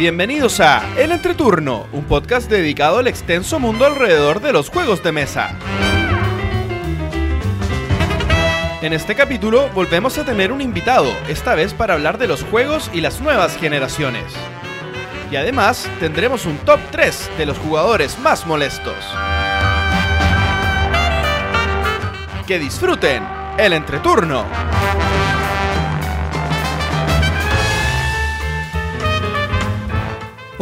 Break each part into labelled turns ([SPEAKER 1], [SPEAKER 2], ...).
[SPEAKER 1] Bienvenidos a El Entreturno, un podcast dedicado al extenso mundo alrededor de los juegos de mesa. En este capítulo volvemos a tener un invitado, esta vez para hablar de los juegos y las nuevas generaciones. Y además tendremos un top 3 de los jugadores más molestos. Que disfruten el entreturno.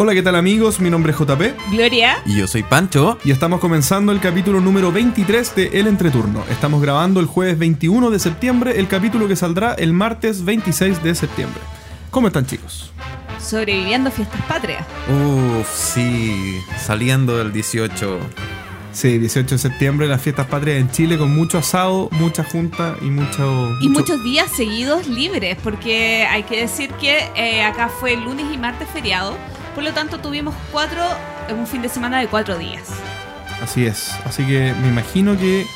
[SPEAKER 2] Hola, ¿qué tal amigos? Mi nombre es JP
[SPEAKER 3] Gloria.
[SPEAKER 4] Y yo soy Pancho.
[SPEAKER 2] y estamos comenzando el capítulo número 23 de El Entreturno. Estamos grabando el jueves 21 de septiembre, el capítulo que saldrá el martes 26 de septiembre. ¿Cómo están chicos?
[SPEAKER 3] Sobreviviendo fiestas patrias.
[SPEAKER 4] Uf, sí, saliendo del 18.
[SPEAKER 2] Sí, 18 de septiembre, las fiestas patrias en Chile con mucho asado, mucha junta y mucho...
[SPEAKER 3] Y
[SPEAKER 2] mucho-
[SPEAKER 3] muchos días seguidos libres, porque hay que decir que eh, acá fue lunes y martes feriado. Por lo tanto, tuvimos cuatro, un fin de semana de cuatro días.
[SPEAKER 2] Así es. Así que me imagino que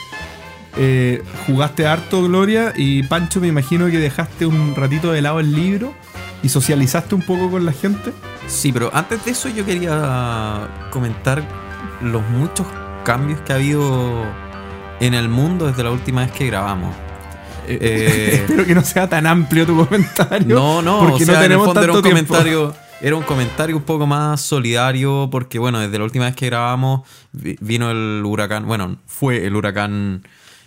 [SPEAKER 2] eh, jugaste harto, Gloria, y Pancho, me imagino que dejaste un ratito de lado el libro y socializaste un poco con la gente.
[SPEAKER 4] Sí, pero antes de eso yo quería comentar los muchos cambios que ha habido en el mundo desde la última vez que grabamos. Eh,
[SPEAKER 2] Espero que no sea tan amplio tu comentario.
[SPEAKER 4] no, no,
[SPEAKER 2] porque
[SPEAKER 4] o sea,
[SPEAKER 2] no tenemos
[SPEAKER 4] en el fondo era
[SPEAKER 2] tanto
[SPEAKER 4] un
[SPEAKER 2] tiempo.
[SPEAKER 4] comentario, era un comentario un poco más solidario porque bueno, desde la última vez que grabamos vi- vino el huracán, bueno, fue el huracán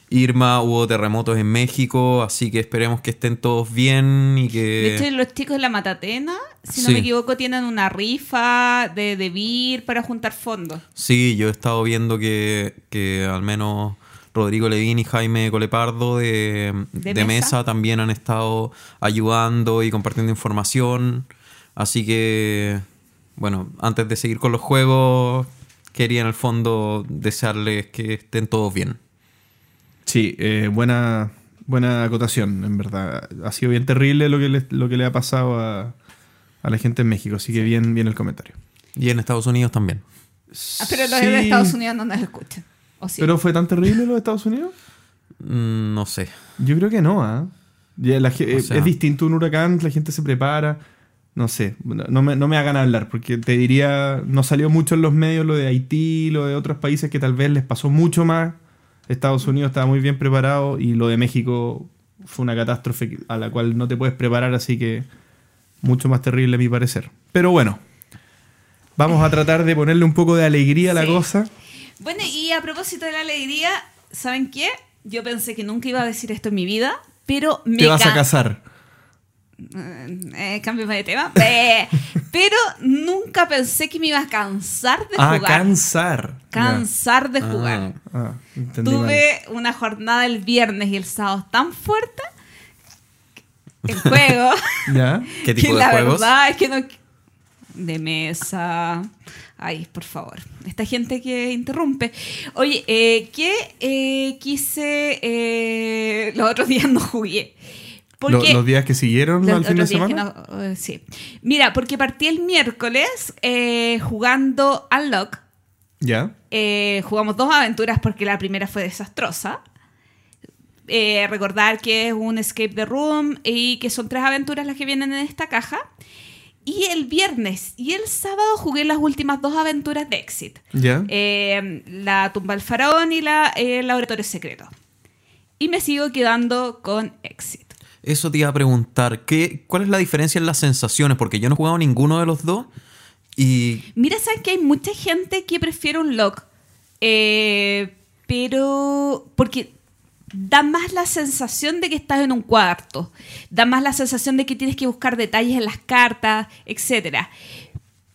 [SPEAKER 4] Irma, hubo terremotos en México, así que esperemos que estén todos bien y
[SPEAKER 3] De hecho,
[SPEAKER 4] que
[SPEAKER 3] los chicos de la Matatena, si no
[SPEAKER 4] Sí.
[SPEAKER 3] me equivoco, tienen una rifa de, de beer para juntar fondos.
[SPEAKER 4] Sí, yo he estado viendo que, que al menos Rodrigo Levín y Jaime Colepardo de,
[SPEAKER 3] ¿De
[SPEAKER 4] de
[SPEAKER 3] Mesa?
[SPEAKER 4] mesa? también han estado ayudando y compartiendo información. Así que, bueno, antes de seguir con los juegos, quería en el fondo desearles que estén todos bien.
[SPEAKER 2] Sí, eh, buena, buena acotación, en verdad. Ha sido bien terrible lo que le, lo que le ha pasado a, a la gente en México, así que bien, bien el comentario.
[SPEAKER 4] Y en Estados Unidos también.
[SPEAKER 3] Ah, pero los
[SPEAKER 2] Sí,
[SPEAKER 3] de Estados Unidos no nos escuchan. ¿O sí?
[SPEAKER 2] ¿Pero fue tan terrible lo de Estados Unidos?
[SPEAKER 4] Mm, no sé.
[SPEAKER 2] Yo creo que no, ¿ah? Ya la ge-
[SPEAKER 4] O sea-
[SPEAKER 2] es distinto un huracán, la gente se prepara. No sé, no me, no me hagan hablar, porque te diría, no salió mucho en los medios lo de Haití, lo de otros países que tal vez les pasó mucho más. Estados Unidos estaba muy bien preparado y lo de México fue una catástrofe a la cual no te puedes preparar, así que mucho más terrible a mi parecer. Pero bueno, vamos a tratar de ponerle un poco de alegría a la
[SPEAKER 3] Sí.
[SPEAKER 2] cosa.
[SPEAKER 3] Bueno, y a propósito de la alegría, ¿saben qué? Yo pensé que nunca iba a decir esto en mi vida, pero me
[SPEAKER 2] Te vas a
[SPEAKER 3] ca-
[SPEAKER 2] casar.
[SPEAKER 3] Eh, cambio de tema. Eh, pero nunca pensé que me iba a cansar de
[SPEAKER 2] Ah,
[SPEAKER 3] jugar.
[SPEAKER 2] cansar.
[SPEAKER 3] cansar de jugar.
[SPEAKER 2] Ah, mal.
[SPEAKER 3] Tuve una jornada el viernes y el sábado tan fuerte el juego
[SPEAKER 2] ¿Ya?
[SPEAKER 4] ¿Qué
[SPEAKER 3] que
[SPEAKER 4] tipo de
[SPEAKER 3] la
[SPEAKER 4] juegos?
[SPEAKER 3] verdad es que no de mesa ay por favor esta gente que interrumpe oye eh, que eh, quise eh, los otros días no jugué porque
[SPEAKER 2] los días que siguieron
[SPEAKER 3] los
[SPEAKER 2] al fin de semana.
[SPEAKER 3] no- eh, sí. Mira, porque partí el miércoles eh, jugando Unlock.
[SPEAKER 2] Ya.
[SPEAKER 3] Eh, jugamos dos aventuras porque la primera fue desastrosa. Eh, recordar que es un escape the room y que son tres aventuras las que vienen en esta caja. Y el viernes y el sábado jugué las últimas dos aventuras de Exit.
[SPEAKER 2] Ya.
[SPEAKER 3] La tumba del faraón y la eh, laboratorio secreto. Y me sigo quedando con Exit.
[SPEAKER 4] Eso te iba a preguntar, ¿qué, ¿cuál es la diferencia en las sensaciones? Porque yo no he jugado ninguno de los dos y
[SPEAKER 3] Mira, saben que hay mucha gente que prefiere un lock. Eh, pero. Porque da más la sensación de que estás en un cuarto. Da más la sensación de que tienes que buscar detalles en las cartas, etc.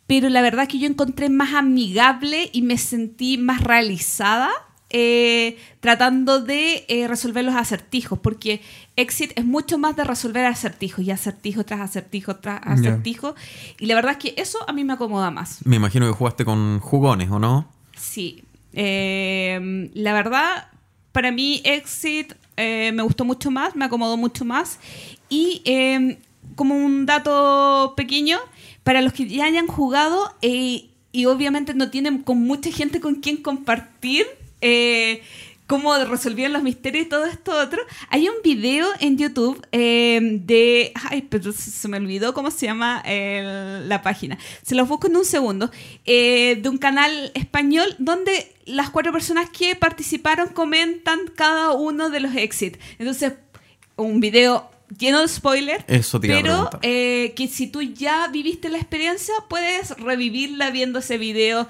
[SPEAKER 3] Pero la verdad que yo encontré más amigable y me sentí más realizada eh, tratando de eh, resolver los acertijos. Porque Exit es mucho más de resolver acertijos y acertijo tras acertijo tras acertijo. Y la verdad es que eso a mí me acomoda más.
[SPEAKER 4] me imagino que jugaste con jugones, ¿o no?
[SPEAKER 3] Sí. Eh, la verdad, para mí Exit eh, me gustó mucho más, me acomodó mucho más. Y eh, como un dato pequeño, para los que ya hayan jugado y obviamente no tienen con mucha gente con quien compartir, eh, cómo resolvían los misterios y todo esto otro. Hay un video en YouTube eh, de... Ay, pero se me olvidó cómo se llama el- la página. Se los busco en un segundo. eh, de un canal español donde las cuatro personas que participaron comentan cada uno de los exits. Entonces, un video lleno de spoilers.
[SPEAKER 4] Eso te
[SPEAKER 3] Pero eh, que si tú ya viviste la experiencia, puedes revivirla viendo ese video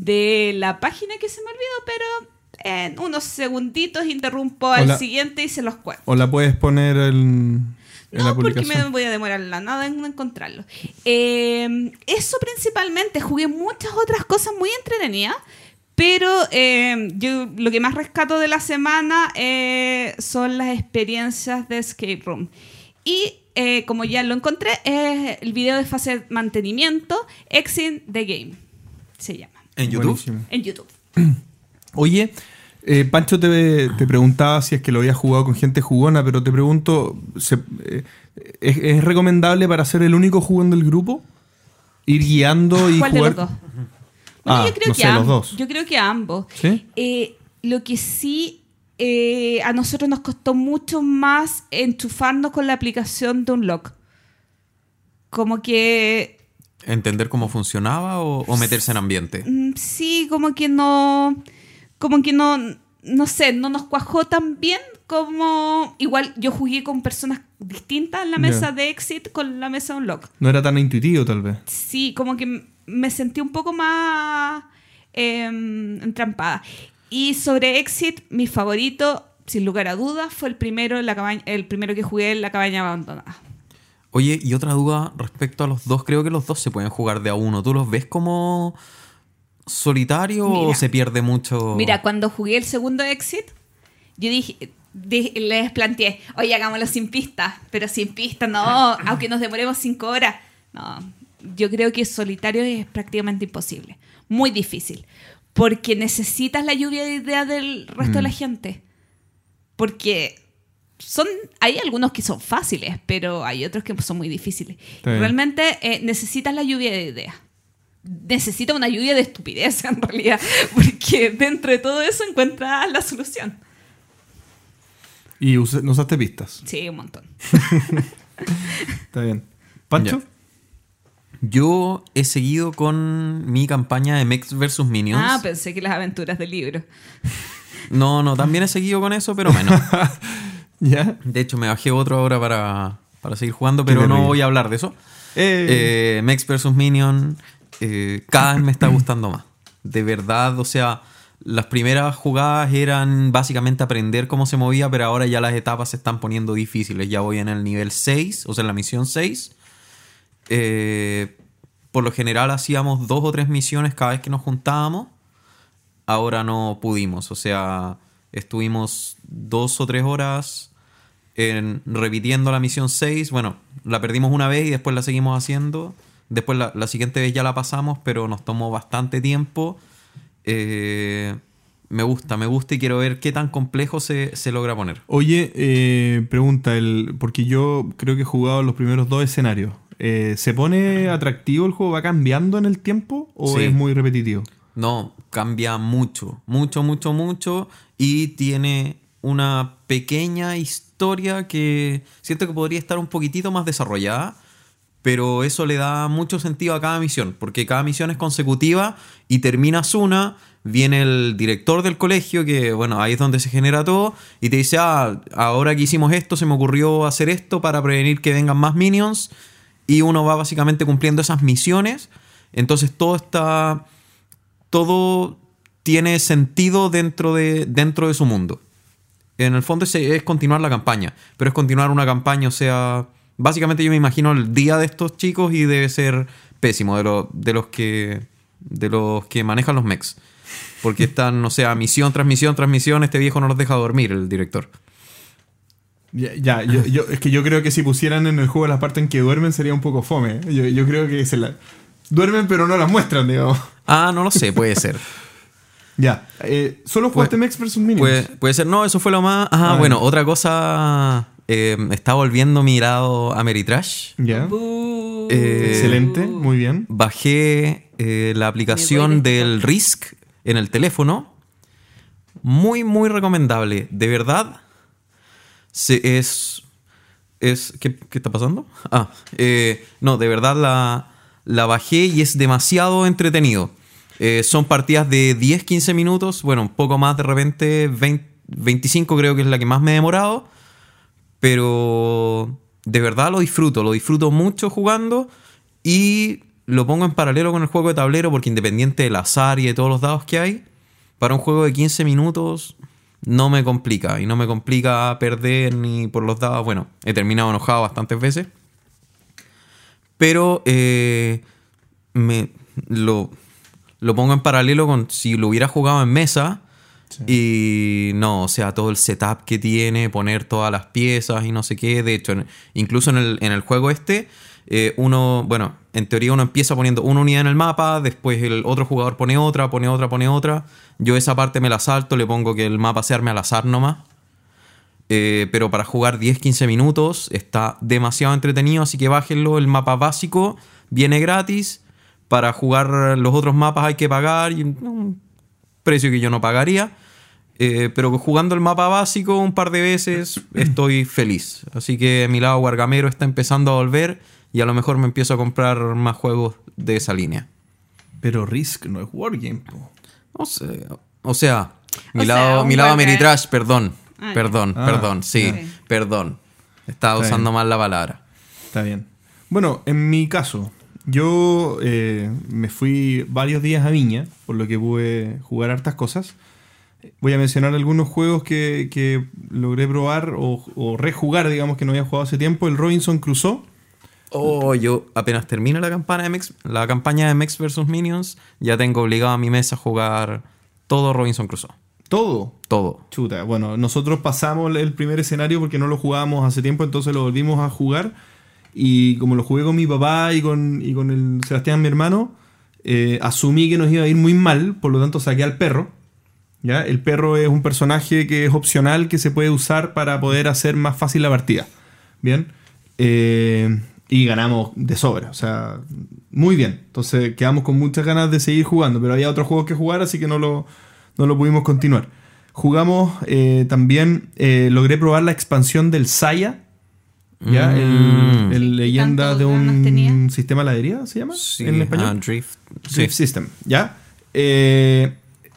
[SPEAKER 3] de la página que se me olvidó, pero en unos segunditos interrumpo al
[SPEAKER 2] Hola.
[SPEAKER 3] siguiente y se los cuento.
[SPEAKER 2] O la puedes poner en, en la
[SPEAKER 3] No, porque
[SPEAKER 2] publicación.
[SPEAKER 3] me voy a demorar la nada en encontrarlo. Eh, eso principalmente, jugué muchas otras cosas muy entretenidas, pero eh, yo lo que más rescato de la semana eh, son las experiencias de Escape Room. Y eh, como ya lo encontré, es el video de fase de mantenimiento, Exit the Game, se llama,
[SPEAKER 4] ¿En YouTube?
[SPEAKER 2] Buenísimo.
[SPEAKER 3] en YouTube.
[SPEAKER 2] Oye, eh, Pancho te, te preguntaba si es que lo habías jugado con gente jugona, pero te pregunto, ¿se- eh, ¿es, es recomendable para ser el único jugón del grupo? Ir guiando y
[SPEAKER 3] ¿Cuál de los dos? Bueno,
[SPEAKER 2] Ah,
[SPEAKER 3] yo creo
[SPEAKER 2] no
[SPEAKER 3] que
[SPEAKER 2] sé, los
[SPEAKER 3] ambos.
[SPEAKER 2] dos.
[SPEAKER 3] Yo creo que ambos.
[SPEAKER 2] ¿Sí?
[SPEAKER 3] Eh, lo que sí eh, a nosotros nos costó mucho más enchufarnos con la aplicación de un lock. Como que
[SPEAKER 4] ¿Entender cómo funcionaba o, o meterse en ambiente?
[SPEAKER 3] mm, sí, como que no, como que no, no sé, no nos cuajó tan bien como igual yo jugué con personas distintas en la mesa de exit con la mesa de un lock.
[SPEAKER 2] No era tan intuitivo tal vez.
[SPEAKER 3] Sí, como que me sentí un poco más em, entrampada. Y sobre Exit, mi favorito, sin lugar a dudas, fue el primero, en la cabaña, el primero que jugué en la cabaña abandonada.
[SPEAKER 4] Oye, y otra duda respecto a los dos. Creo que los dos se pueden jugar de a uno. ¿Tú los ves como solitario o
[SPEAKER 3] Mira.
[SPEAKER 4] se pierde mucho?
[SPEAKER 3] Mira, cuando jugué el segundo Exit, yo dije, di- les planteé, oye, hagámoslo sin pista, pero sin pista no, aunque nos demoremos cinco horas. No, yo creo que solitario es prácticamente imposible, muy difícil, porque necesitas la lluvia de ideas del resto de la gente. Porque son, hay algunos que son fáciles, pero hay otros que son muy difíciles. Realmente eh, necesitas la lluvia de ideas necesita una lluvia de estupidez en realidad, porque dentro de todo eso encuentras la solución.
[SPEAKER 2] Y usa- no usaste pistas.
[SPEAKER 3] Sí, un montón.
[SPEAKER 2] Está bien. ¿Pancho?
[SPEAKER 4] Ya. Yo he seguido con mi campaña de Mex vs Minions.
[SPEAKER 3] Ah, pensé que las aventuras del libro.
[SPEAKER 4] No, no, también he seguido con eso, pero menos.
[SPEAKER 2] ¿Ya?
[SPEAKER 4] De hecho, me bajé otro ahora para, para seguir jugando, pero no voy a hablar de eso.
[SPEAKER 2] Eh,
[SPEAKER 4] Eh, Mex vs Minion eh, cada vez me está gustando más. De verdad, o sea, las primeras jugadas eran básicamente aprender cómo se movía, pero ahora ya las etapas se están poniendo difíciles. Ya voy en el nivel 6, o sea, en la misión 6. Eh, por lo general hacíamos dos o tres misiones cada vez que nos juntábamos. Ahora no pudimos, o sea, estuvimos dos o tres horas en- repitiendo la misión 6. Bueno, la perdimos una vez y después la seguimos haciendo. Después la, la siguiente vez ya la pasamos, pero nos tomó bastante tiempo. Eh, me gusta, me gusta y quiero ver qué tan complejo se, se logra poner.
[SPEAKER 2] Oye, eh, pregunta, el, porque yo creo que he jugado los primeros dos escenarios. Eh, ¿Se pone atractivo el juego? ¿Va cambiando en el tiempo o
[SPEAKER 4] Sí.
[SPEAKER 2] es muy repetitivo?
[SPEAKER 4] No, cambia mucho, mucho, mucho, mucho. Y tiene una pequeña historia que siento que podría estar un poquitito más desarrollada. Pero eso le da mucho sentido a cada misión, porque cada misión es consecutiva y terminas una, viene el director del colegio, que bueno, ahí es donde se genera todo, y te dice, ah, ahora que hicimos esto, se me ocurrió hacer esto para prevenir que vengan más minions, y uno va básicamente cumpliendo esas misiones, entonces todo está todo tiene sentido dentro de, dentro de su mundo. En el fondo es, es continuar la campaña, pero es continuar una campaña, o sea, básicamente yo me imagino el día de estos chicos y debe ser pésimo de, lo- de los que de los que manejan los mechs. Porque están, o sea, misión tras misión tras misión, este viejo no los deja dormir, el director.
[SPEAKER 2] Ya, ya, yo, yo- es que yo creo que si pusieran en el juego la parte en que duermen sería un poco fome. Yo, yo creo que se la... Duermen pero no las muestran, digamos.
[SPEAKER 4] Ah, no lo sé, puede ser.
[SPEAKER 2] Ya. Eh, ¿Solo jugaste Mex vs. Minions?
[SPEAKER 4] Puede, puede ser, no, eso fue lo más. Ah,
[SPEAKER 2] Ah,
[SPEAKER 4] bueno, otra cosa. eh, está volviendo mi lado Ameritrash.
[SPEAKER 2] Ya.
[SPEAKER 4] Eh,
[SPEAKER 2] Excelente, muy bien.
[SPEAKER 4] Bajé eh, la aplicación del Risk en el teléfono. Muy, muy recomendable. De verdad, se, es... es ¿qué, qué está pasando? Ah, eh, no, de verdad la, la bajé y es demasiado entretenido. Eh, son partidas de 10-15 minutos, bueno, un poco más de repente, 20, 25 creo que es la que más me he demorado, pero de verdad lo disfruto, lo disfruto mucho jugando y lo pongo en paralelo con el juego de tablero porque independiente del azar y de todos los dados que hay, para un juego de 15 minutos no me complica y no me complica perder ni por los dados. Bueno, he terminado enojado bastantes veces, pero eh, me lo, lo pongo en paralelo con si lo hubiera jugado en mesa. Y no, o sea, todo el setup que tiene, poner todas las piezas y no sé qué. De hecho, en- incluso en el, en el juego este, eh, uno, bueno, en teoría uno empieza poniendo una unidad en el mapa, después el otro jugador pone otra, pone otra, pone otra. Yo esa parte me la salto, le pongo que el mapa se arme al azar nomás. Eh, pero para jugar 10-15 minutos está demasiado entretenido, así que bájenlo. El mapa básico viene gratis. Para jugar los otros mapas hay que pagar y un precio que yo no pagaría. Eh, pero jugando el mapa básico un par de veces estoy feliz. Así que mi lado guargamero está empezando a volver y a lo mejor me empiezo a comprar más juegos de esa línea.
[SPEAKER 2] Pero Risk no es Wargame. po.
[SPEAKER 4] O sea, o sea mi
[SPEAKER 3] O sea,
[SPEAKER 4] lado,
[SPEAKER 3] un
[SPEAKER 4] mi lado Ameritrash, perdón.
[SPEAKER 3] Ah,
[SPEAKER 4] perdón,
[SPEAKER 2] Ah,
[SPEAKER 4] perdón, sí, perdón. Estaba
[SPEAKER 2] Está
[SPEAKER 4] usando
[SPEAKER 2] bien.
[SPEAKER 4] mal la palabra.
[SPEAKER 2] Está bien. Bueno, en mi caso, yo eh, me fui varios días a Viña, por lo que pude jugar hartas cosas. Voy a mencionar algunos juegos que, que logré probar o, o rejugar, digamos, que no había jugado hace tiempo. El Robinson Crusoe.
[SPEAKER 4] Oh, yo apenas termino la campaña de Mex, la campaña de Mex vs Minions, ya tengo obligado a mi mesa a jugar todo Robinson Crusoe.
[SPEAKER 2] Todo.
[SPEAKER 4] Todo.
[SPEAKER 2] Chuta, bueno, nosotros pasamos el primer escenario porque no lo jugábamos hace tiempo, entonces lo volvimos a jugar. Y como lo jugué con mi papá y con, y con el Sebastián, mi hermano, eh, asumí que nos iba a ir muy mal, por lo tanto saqué al perro. ¿ya? El perro es un personaje que es opcional, que se puede usar para poder hacer más fácil la partida. Bien. Eh, y ganamos de sobra, o sea, muy bien. Entonces quedamos con muchas ganas de seguir jugando, pero había otros juegos que jugar, así que no lo, no lo pudimos continuar. Jugamos eh, también, logré probar la expansión del Saya, ¿ya? El,
[SPEAKER 4] Mm.
[SPEAKER 2] el leyenda
[SPEAKER 3] ¿Tantos
[SPEAKER 2] de un
[SPEAKER 3] tenía?
[SPEAKER 2] sistema laddería, ¿se llama?
[SPEAKER 4] Sí,
[SPEAKER 2] en español.
[SPEAKER 4] ah, Drift. Sí.
[SPEAKER 2] Drift System, ¿ya? Eh,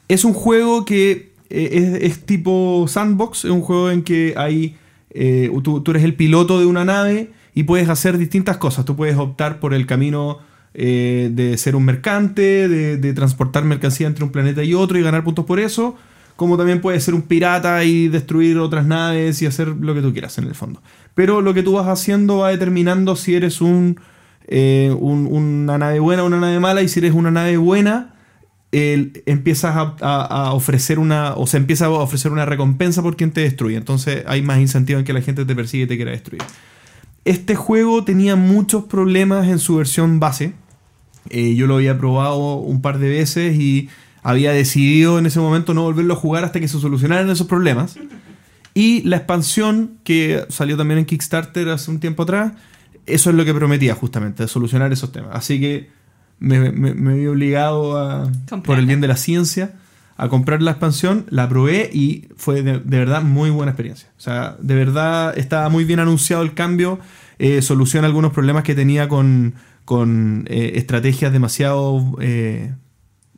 [SPEAKER 2] es un juego que eh, es, es tipo sandbox, es un juego en que hay. eh, tú, tú eres el piloto de una nave y puedes hacer distintas cosas. Tú puedes optar por el camino eh, de ser un mercante, de, de transportar mercancía entre un planeta y otro y ganar puntos por eso. Como también puedes ser un pirata y destruir otras naves y hacer lo que tú quieras en el fondo. Pero lo que tú vas haciendo va determinando si eres un, eh, un- una nave buena o una nave mala. Y si eres una nave buena, empiezas a ofrecer una. O se empieza a ofrecer una recompensa por quien te destruye. Entonces hay más incentivo en que la gente te persigue y te quiera destruir. Este juego tenía muchos problemas en su versión base. Eh, yo lo había probado un par de veces y había decidido en ese momento no volverlo a jugar hasta que se solucionaran esos problemas. Y la expansión que salió también en Kickstarter hace un tiempo atrás, eso es lo que prometía justamente, solucionar esos temas. Así que me, me- me vi obligado a, por el bien de la ciencia a comprar la expansión, la probé y fue de, de verdad muy buena experiencia. O sea, de verdad estaba muy bien anunciado el cambio, eh, soluciona algunos problemas que tenía con, con eh, estrategias demasiado... eh,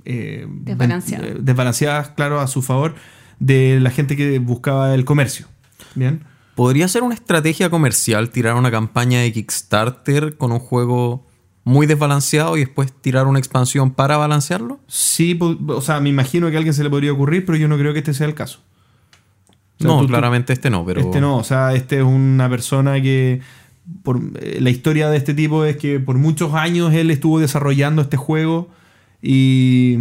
[SPEAKER 2] eh,
[SPEAKER 3] Desbalanceadas.
[SPEAKER 2] eh, desbalanceadas, claro, a su favor de la gente que buscaba el comercio. Bien.
[SPEAKER 4] ¿Podría ser una estrategia comercial tirar una campaña de Kickstarter con un juego muy desbalanceado y después tirar una expansión para balancearlo?
[SPEAKER 2] Sí, o sea, me imagino que a alguien se le podría ocurrir, pero yo no creo que este sea el caso. O sea,
[SPEAKER 4] no,
[SPEAKER 2] tú- tú-
[SPEAKER 4] claramente este no, pero...
[SPEAKER 2] Este no, o sea, este es una persona que. Por, eh, la historia de este tipo es que por muchos años él estuvo desarrollando este juego y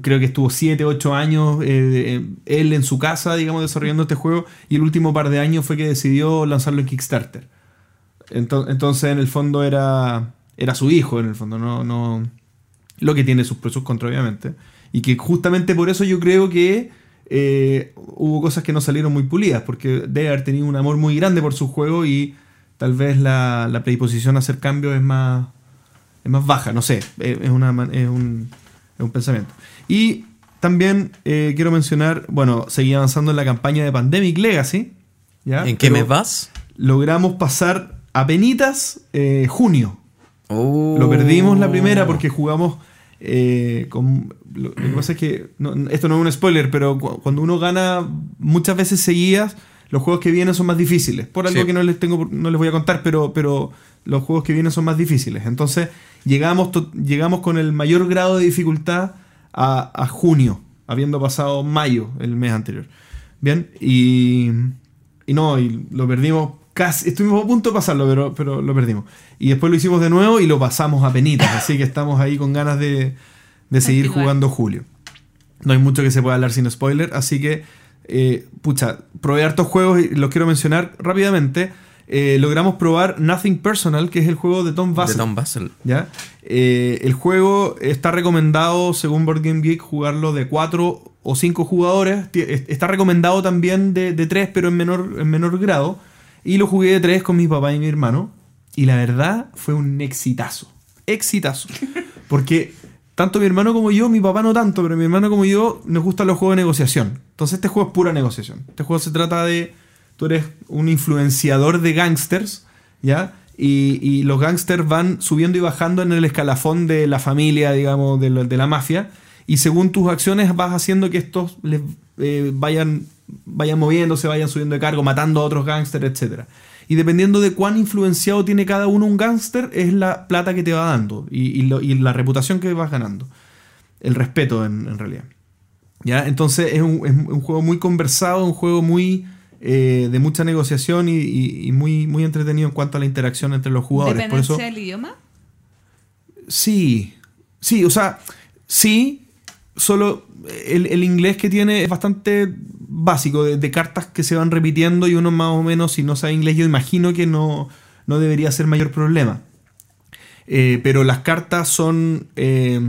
[SPEAKER 2] creo que estuvo 7, 8 años eh, eh, él en su casa, digamos, desarrollando este juego y el último par de años fue que decidió lanzarlo en Kickstarter. Ento- Entonces, en el fondo era, era su hijo, en el fondo, no, no lo que tiene sus pros contras, obviamente. Y que justamente por eso yo creo que eh, hubo cosas que no salieron muy pulidas, porque debe haber tenido un amor muy grande por su juego y tal vez la, la predisposición a hacer cambios es más, es más baja, no sé, es, es una, es un, es un pensamiento. Y también eh, quiero mencionar, bueno, seguí avanzando en la campaña de Pandemic Legacy. ¿ya?
[SPEAKER 4] ¿En qué
[SPEAKER 2] Pero
[SPEAKER 4] mes vas?
[SPEAKER 2] Logramos pasar a penitas eh, junio.
[SPEAKER 4] Oh.
[SPEAKER 2] Lo perdimos la primera porque jugamos eh, con... Lo, lo que pasa es que, no- esto no es un spoiler, pero cu- cuando uno gana muchas veces seguidas, los juegos que vienen son más difíciles. Por algo
[SPEAKER 4] Sí.
[SPEAKER 2] que no les, tengo, no les voy a contar, pero, pero los juegos que vienen son más difíciles. Entonces llegamos, llegamos con el mayor grado de dificultad a, a junio, habiendo pasado mayo el mes anterior. Bien, y, y no, y lo perdimos casi, estuvimos a punto de pasarlo, pero, pero lo perdimos. Y después lo hicimos de nuevo y lo pasamos a penitas, así que estamos ahí con ganas de, de seguir jugando julio. No hay mucho que se pueda hablar sin spoiler, así que, eh, pucha, probé hartos juegos y los quiero mencionar rápidamente. Eh, logramos probar Nothing Personal, que es el juego de Tom
[SPEAKER 4] De
[SPEAKER 2] Vassell.
[SPEAKER 4] Tom Basel.
[SPEAKER 2] ¿ya? Eh, el juego está recomendado, según Board Game Geek, jugarlo de 4 o 5 jugadores. Está recomendado también de, de 3, pero en menor, en menor grado. Y lo jugué de 3 con mi papá y mi hermano. Y la verdad fue un exitazo. Exitazo. Porque tanto mi hermano como yo, mi papá no tanto, pero mi hermano como yo nos gustan los juegos de negociación. Entonces este juego es pura negociación. Este juego se trata de... Tú eres un influenciador de gangsters, ¿ya? Y, los gangsters van subiendo y bajando en el escalafón de la familia, digamos, de, de la mafia. Y según tus acciones vas haciendo que estos les, eh, vayan, vayan moviéndose, vayan subiendo de cargo, matando a otros gángsters, etc. Y dependiendo de cuán influenciado tiene cada uno un gángster, es la plata que te va dando y, y lo- y la reputación que vas ganando. El respeto, en, en realidad. ¿Ya? Entonces es un, es un juego muy conversado, un juego muy eh, de mucha negociación y, y- y muy, muy entretenido en cuanto a la interacción entre los jugadores. Por
[SPEAKER 3] ¿Dependencia
[SPEAKER 2] eso,
[SPEAKER 3] del idioma?
[SPEAKER 2] sí, sí, o sea, sí, solo el, el inglés que tiene es bastante básico, de, de cartas que se van repitiendo y uno más o menos, si no sabe inglés, yo imagino que no, no debería ser mayor problema. Eh, pero las cartas son, eh,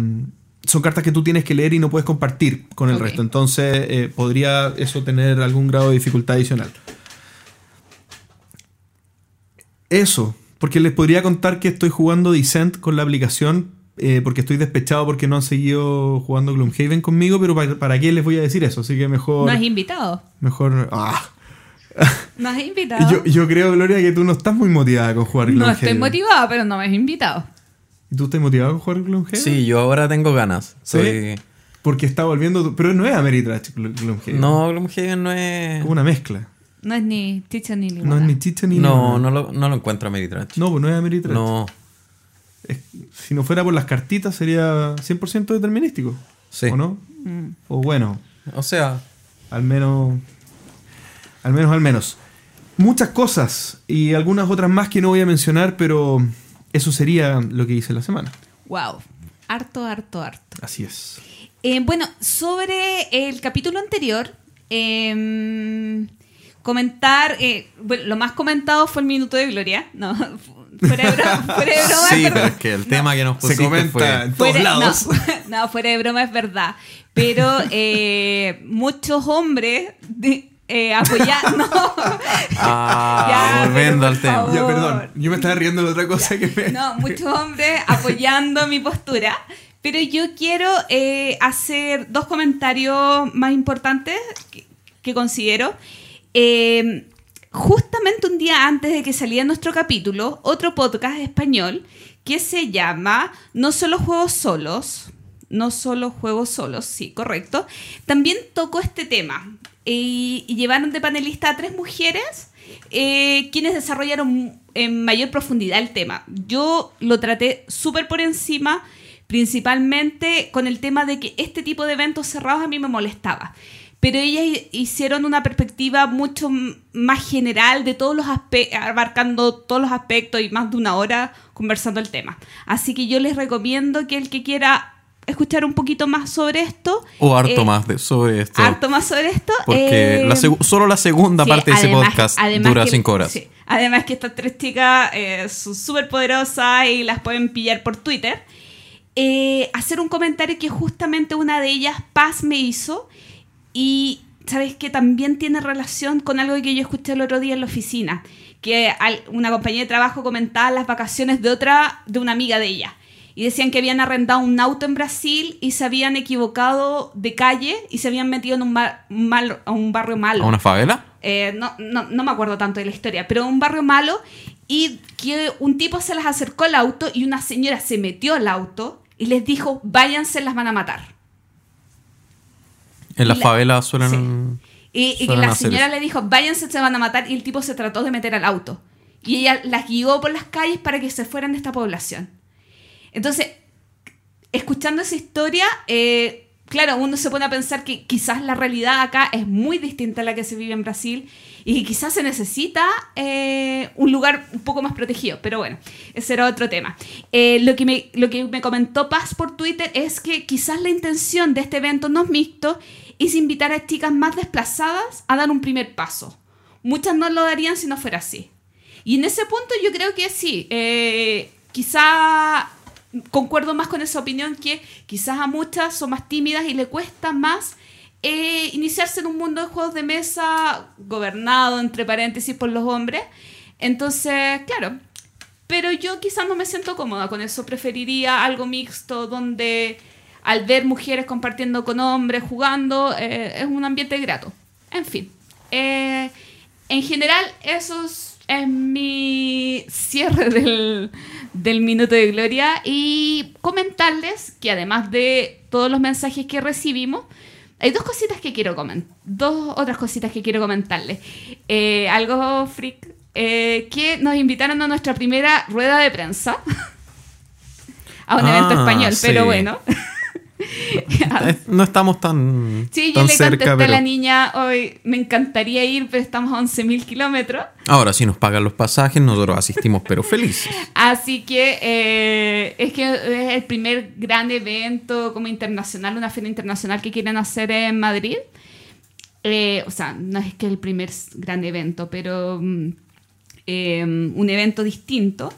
[SPEAKER 2] son cartas que tú tienes que leer y no puedes compartir con el resto. Entonces eh, podría eso tener algún grado de dificultad adicional. Eso, porque les podría contar que estoy jugando Descent con la aplicación, eh, porque estoy despechado porque no han seguido jugando Gloomhaven conmigo, pero para, ¿para qué les voy a decir eso? Así que mejor...
[SPEAKER 3] No has invitado.
[SPEAKER 2] mejor ah.
[SPEAKER 3] No has invitado.
[SPEAKER 2] yo, yo creo, Gloria, que tú no estás muy motivada con jugar
[SPEAKER 3] no
[SPEAKER 2] Gloomhaven.
[SPEAKER 3] estoy motivada, pero no me has invitado.
[SPEAKER 2] ¿Y ¿Tú estás motivado con jugar Gloomhaven?
[SPEAKER 4] Sí, yo ahora tengo ganas.
[SPEAKER 2] ¿Sí?
[SPEAKER 4] Soy-
[SPEAKER 2] Porque está volviendo. Pero no es Ameritrash Glo- Gloomhaven.
[SPEAKER 4] No, Gloomhaven no
[SPEAKER 2] Es
[SPEAKER 4] es...
[SPEAKER 2] como una mezcla.
[SPEAKER 3] No es ni Ticha ni
[SPEAKER 2] No
[SPEAKER 3] Limona.
[SPEAKER 2] es ni chicha ni
[SPEAKER 4] No, no lo, no lo encuentro Ameritrash.
[SPEAKER 2] No, pues no es Ameritrash.
[SPEAKER 4] No,
[SPEAKER 2] si no fuera por las cartitas, sería 100% determinístico.
[SPEAKER 4] sí.
[SPEAKER 2] ¿O no?
[SPEAKER 3] Mm.
[SPEAKER 2] O bueno,
[SPEAKER 4] O sea,
[SPEAKER 2] al menos. Al menos, al menos. Muchas cosas y algunas otras más que no voy a mencionar, pero eso sería lo que hice la semana.
[SPEAKER 3] Wow. Harto, harto, harto.
[SPEAKER 2] Así es.
[SPEAKER 3] Eh, bueno, sobre el capítulo anterior, em, comentar, eh, bueno, lo más comentado fue el minuto de Gloria, no, fuera de broma, fuera de broma,
[SPEAKER 4] sí,
[SPEAKER 3] pero-
[SPEAKER 4] pero es que el tema que nos
[SPEAKER 2] Se
[SPEAKER 4] pusiste
[SPEAKER 2] comenta
[SPEAKER 4] fue...
[SPEAKER 2] en todos
[SPEAKER 3] fuera-
[SPEAKER 2] lados.
[SPEAKER 3] No, no, fuera de broma es verdad, pero eh, muchos hombres de- eh, apoyando,
[SPEAKER 4] Ah,
[SPEAKER 3] Ya,
[SPEAKER 4] volviendo al tema.
[SPEAKER 2] Ya, perdón. Yo me estaba riendo de otra cosa que me.
[SPEAKER 3] No, muchos hombres apoyando mi postura. Pero yo quiero eh, hacer dos comentarios más importantes que, que considero. Eh, justamente un día antes de que saliera nuestro capítulo, otro podcast español que se llama No solo juegos solos, no solo juegos solos, sí, correcto, también tocó este tema y, llevaron de panelista a tres mujeres eh, quienes desarrollaron en mayor profundidad el tema. Yo lo traté súper por encima, principalmente con el tema de que este tipo de eventos cerrados a mí me molestaba. Pero ellas hi- hicieron una perspectiva mucho más general de todos los aspectos, abarcando todos los aspectos y más de una hora conversando el tema. Así que yo les recomiendo que el que quiera escuchar un poquito más sobre esto.
[SPEAKER 4] O harto
[SPEAKER 3] eh,
[SPEAKER 4] más de, sobre esto.
[SPEAKER 3] Harto más sobre esto.
[SPEAKER 4] Porque
[SPEAKER 3] eh,
[SPEAKER 4] la solo la segunda
[SPEAKER 3] Sí,
[SPEAKER 4] parte de ese podcast dura
[SPEAKER 3] que-
[SPEAKER 4] cinco horas.
[SPEAKER 3] sí. Además que estas tres chicas eh, son súper poderosas y las pueden pillar por Twitter. Hacer un comentario que justamente una de ellas, Paz, me hizo. Y sabes que también tiene relación con algo que yo escuché el otro día en la oficina. Que una compañía de trabajo comentaba las vacaciones de otra, de una amiga de ella. y decían que habían arrendado un auto en Brasil y se habían equivocado de calle y se habían metido en un, bar- mal- a un barrio malo.
[SPEAKER 4] ¿A una favela?
[SPEAKER 3] Eh, no, no, no me acuerdo tanto de la historia, pero un barrio malo y que un tipo se les acercó al auto y una señora se metió al auto y les dijo, váyanse, las van a matar.
[SPEAKER 4] En las
[SPEAKER 3] la-
[SPEAKER 4] favelas suelen...
[SPEAKER 3] Y, y
[SPEAKER 4] Suelen
[SPEAKER 3] la señora le dijo, váyanse, se van a matar, y el tipo se trató de meter al auto. Y ella las guió por las calles para que se fueran de esta población. Entonces, escuchando esa historia, eh, claro, uno se pone a pensar que quizás la realidad acá es muy distinta a la que se vive en Brasil y que quizás se necesita eh, un lugar un poco más protegido. Pero bueno, ese era otro tema. Eh, lo, que me, lo que me comentó Paz por Twitter es que quizás la intención de este evento no es mixto es invitar a chicas más desplazadas a dar un primer paso. Muchas no lo darían si no fuera así. Y en ese punto yo creo que sí, eh, quizá concuerdo más con esa opinión que quizás a muchas son más tímidas y le cuesta más eh, iniciarse en un mundo de juegos de mesa gobernado, entre paréntesis, por los hombres. Entonces, claro, pero yo quizás no me siento cómoda con eso. Preferiría algo mixto donde al ver mujeres compartiendo con hombres, jugando, eh, es un ambiente grato. En fin. eh, en general, eso es, es mi cierre del, del minuto de gloria. Y comentarles que además de todos los mensajes que recibimos, hay dos cositas que quiero comentar. Dos otras cositas que quiero comentarles. Eh, algo freak. eh, que nos invitaron a nuestra primera rueda de prensa. a un
[SPEAKER 4] Ah,
[SPEAKER 3] evento español,
[SPEAKER 4] sí.
[SPEAKER 3] pero bueno.
[SPEAKER 4] Eh, No estamos tan,
[SPEAKER 3] Sí, yo
[SPEAKER 4] tan
[SPEAKER 3] le
[SPEAKER 4] cerca,
[SPEAKER 3] contesté a
[SPEAKER 4] pero...
[SPEAKER 3] la niña hoy, me encantaría ir, pero estamos a 11.000 kilómetros.
[SPEAKER 4] Ahora, si nos pagan los pasajes, nosotros asistimos, pero felices.
[SPEAKER 3] Así que eh, es que es el primer gran evento como internacional, una feria internacional que quieren hacer en Madrid. Eh, o sea, no es que el primer gran evento, pero mm, eh, un evento distinto.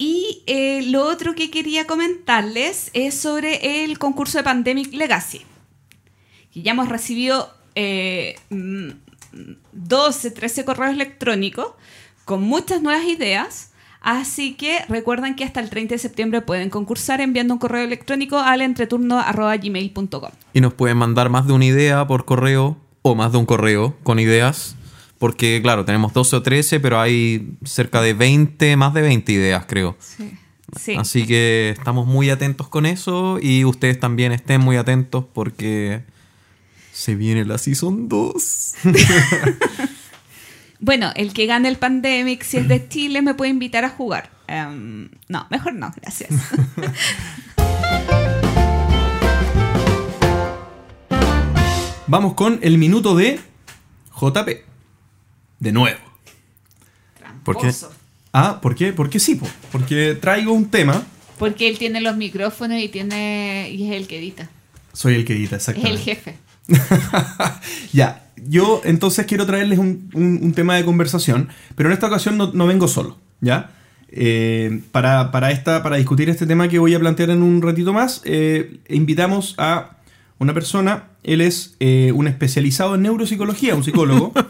[SPEAKER 3] Y eh, lo otro que quería comentarles es sobre el concurso de Pandemic Legacy. Ya hemos recibido eh, mm, 12, 13 correos electrónicos con muchas nuevas ideas. Así que recuerden que hasta el 30 de septiembre pueden concursar enviando un correo electrónico al entreturno.gmail.com.
[SPEAKER 4] Y nos pueden mandar más de una idea por correo o más de un correo con ideas. Porque, claro, tenemos 12 o 13, pero hay cerca de 20, más de 20 ideas, creo.
[SPEAKER 3] Sí. Sí.
[SPEAKER 4] Así que estamos muy atentos con eso y ustedes también estén muy atentos porque se viene la Season 2.
[SPEAKER 3] Bueno, el que gane el Pandemic, si es de Chile, me puede invitar a jugar. Em, no, mejor no, gracias.
[SPEAKER 2] Vamos con el minuto de JP. De nuevo.
[SPEAKER 4] ¿Por qué?
[SPEAKER 3] Tramposo.
[SPEAKER 2] Ah, ¿por qué? Porque sí, po. porque traigo un tema.
[SPEAKER 3] Porque él tiene los micrófonos y tiene y es el que edita.
[SPEAKER 2] Soy el que edita,
[SPEAKER 3] Es el
[SPEAKER 2] exactamente.
[SPEAKER 3] jefe.
[SPEAKER 2] ya, yo entonces quiero traerles un, un- un tema de conversación, pero en esta ocasión no, no vengo solo, ¿ya? Eh, para, para, esta, para discutir este tema que voy a plantear en un ratito más, eh, invitamos a una persona, él es eh, un especializado en neuropsicología, un psicólogo.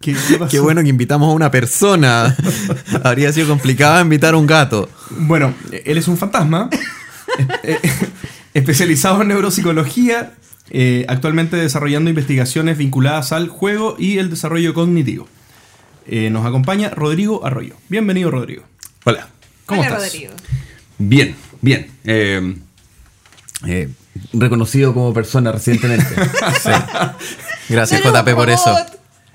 [SPEAKER 2] ¿Qué, qué pasó?
[SPEAKER 4] Qué bueno que invitamos a una persona. Habría sido complicado invitar a un gato.
[SPEAKER 2] Bueno, él es un fantasma, eh, especializado en neuropsicología, eh, actualmente desarrollando investigaciones vinculadas al juego y el desarrollo cognitivo. Eh, nos acompaña Rodrigo Arroyo. Bienvenido, Rodrigo.
[SPEAKER 5] Hola.
[SPEAKER 2] ¿Cómo
[SPEAKER 3] Hola,
[SPEAKER 2] estás?
[SPEAKER 3] Rodrigo.
[SPEAKER 5] Bien, bien. Eh, eh, reconocido como persona recientemente.
[SPEAKER 4] Gracias,
[SPEAKER 3] Pero un
[SPEAKER 4] JP, por eso.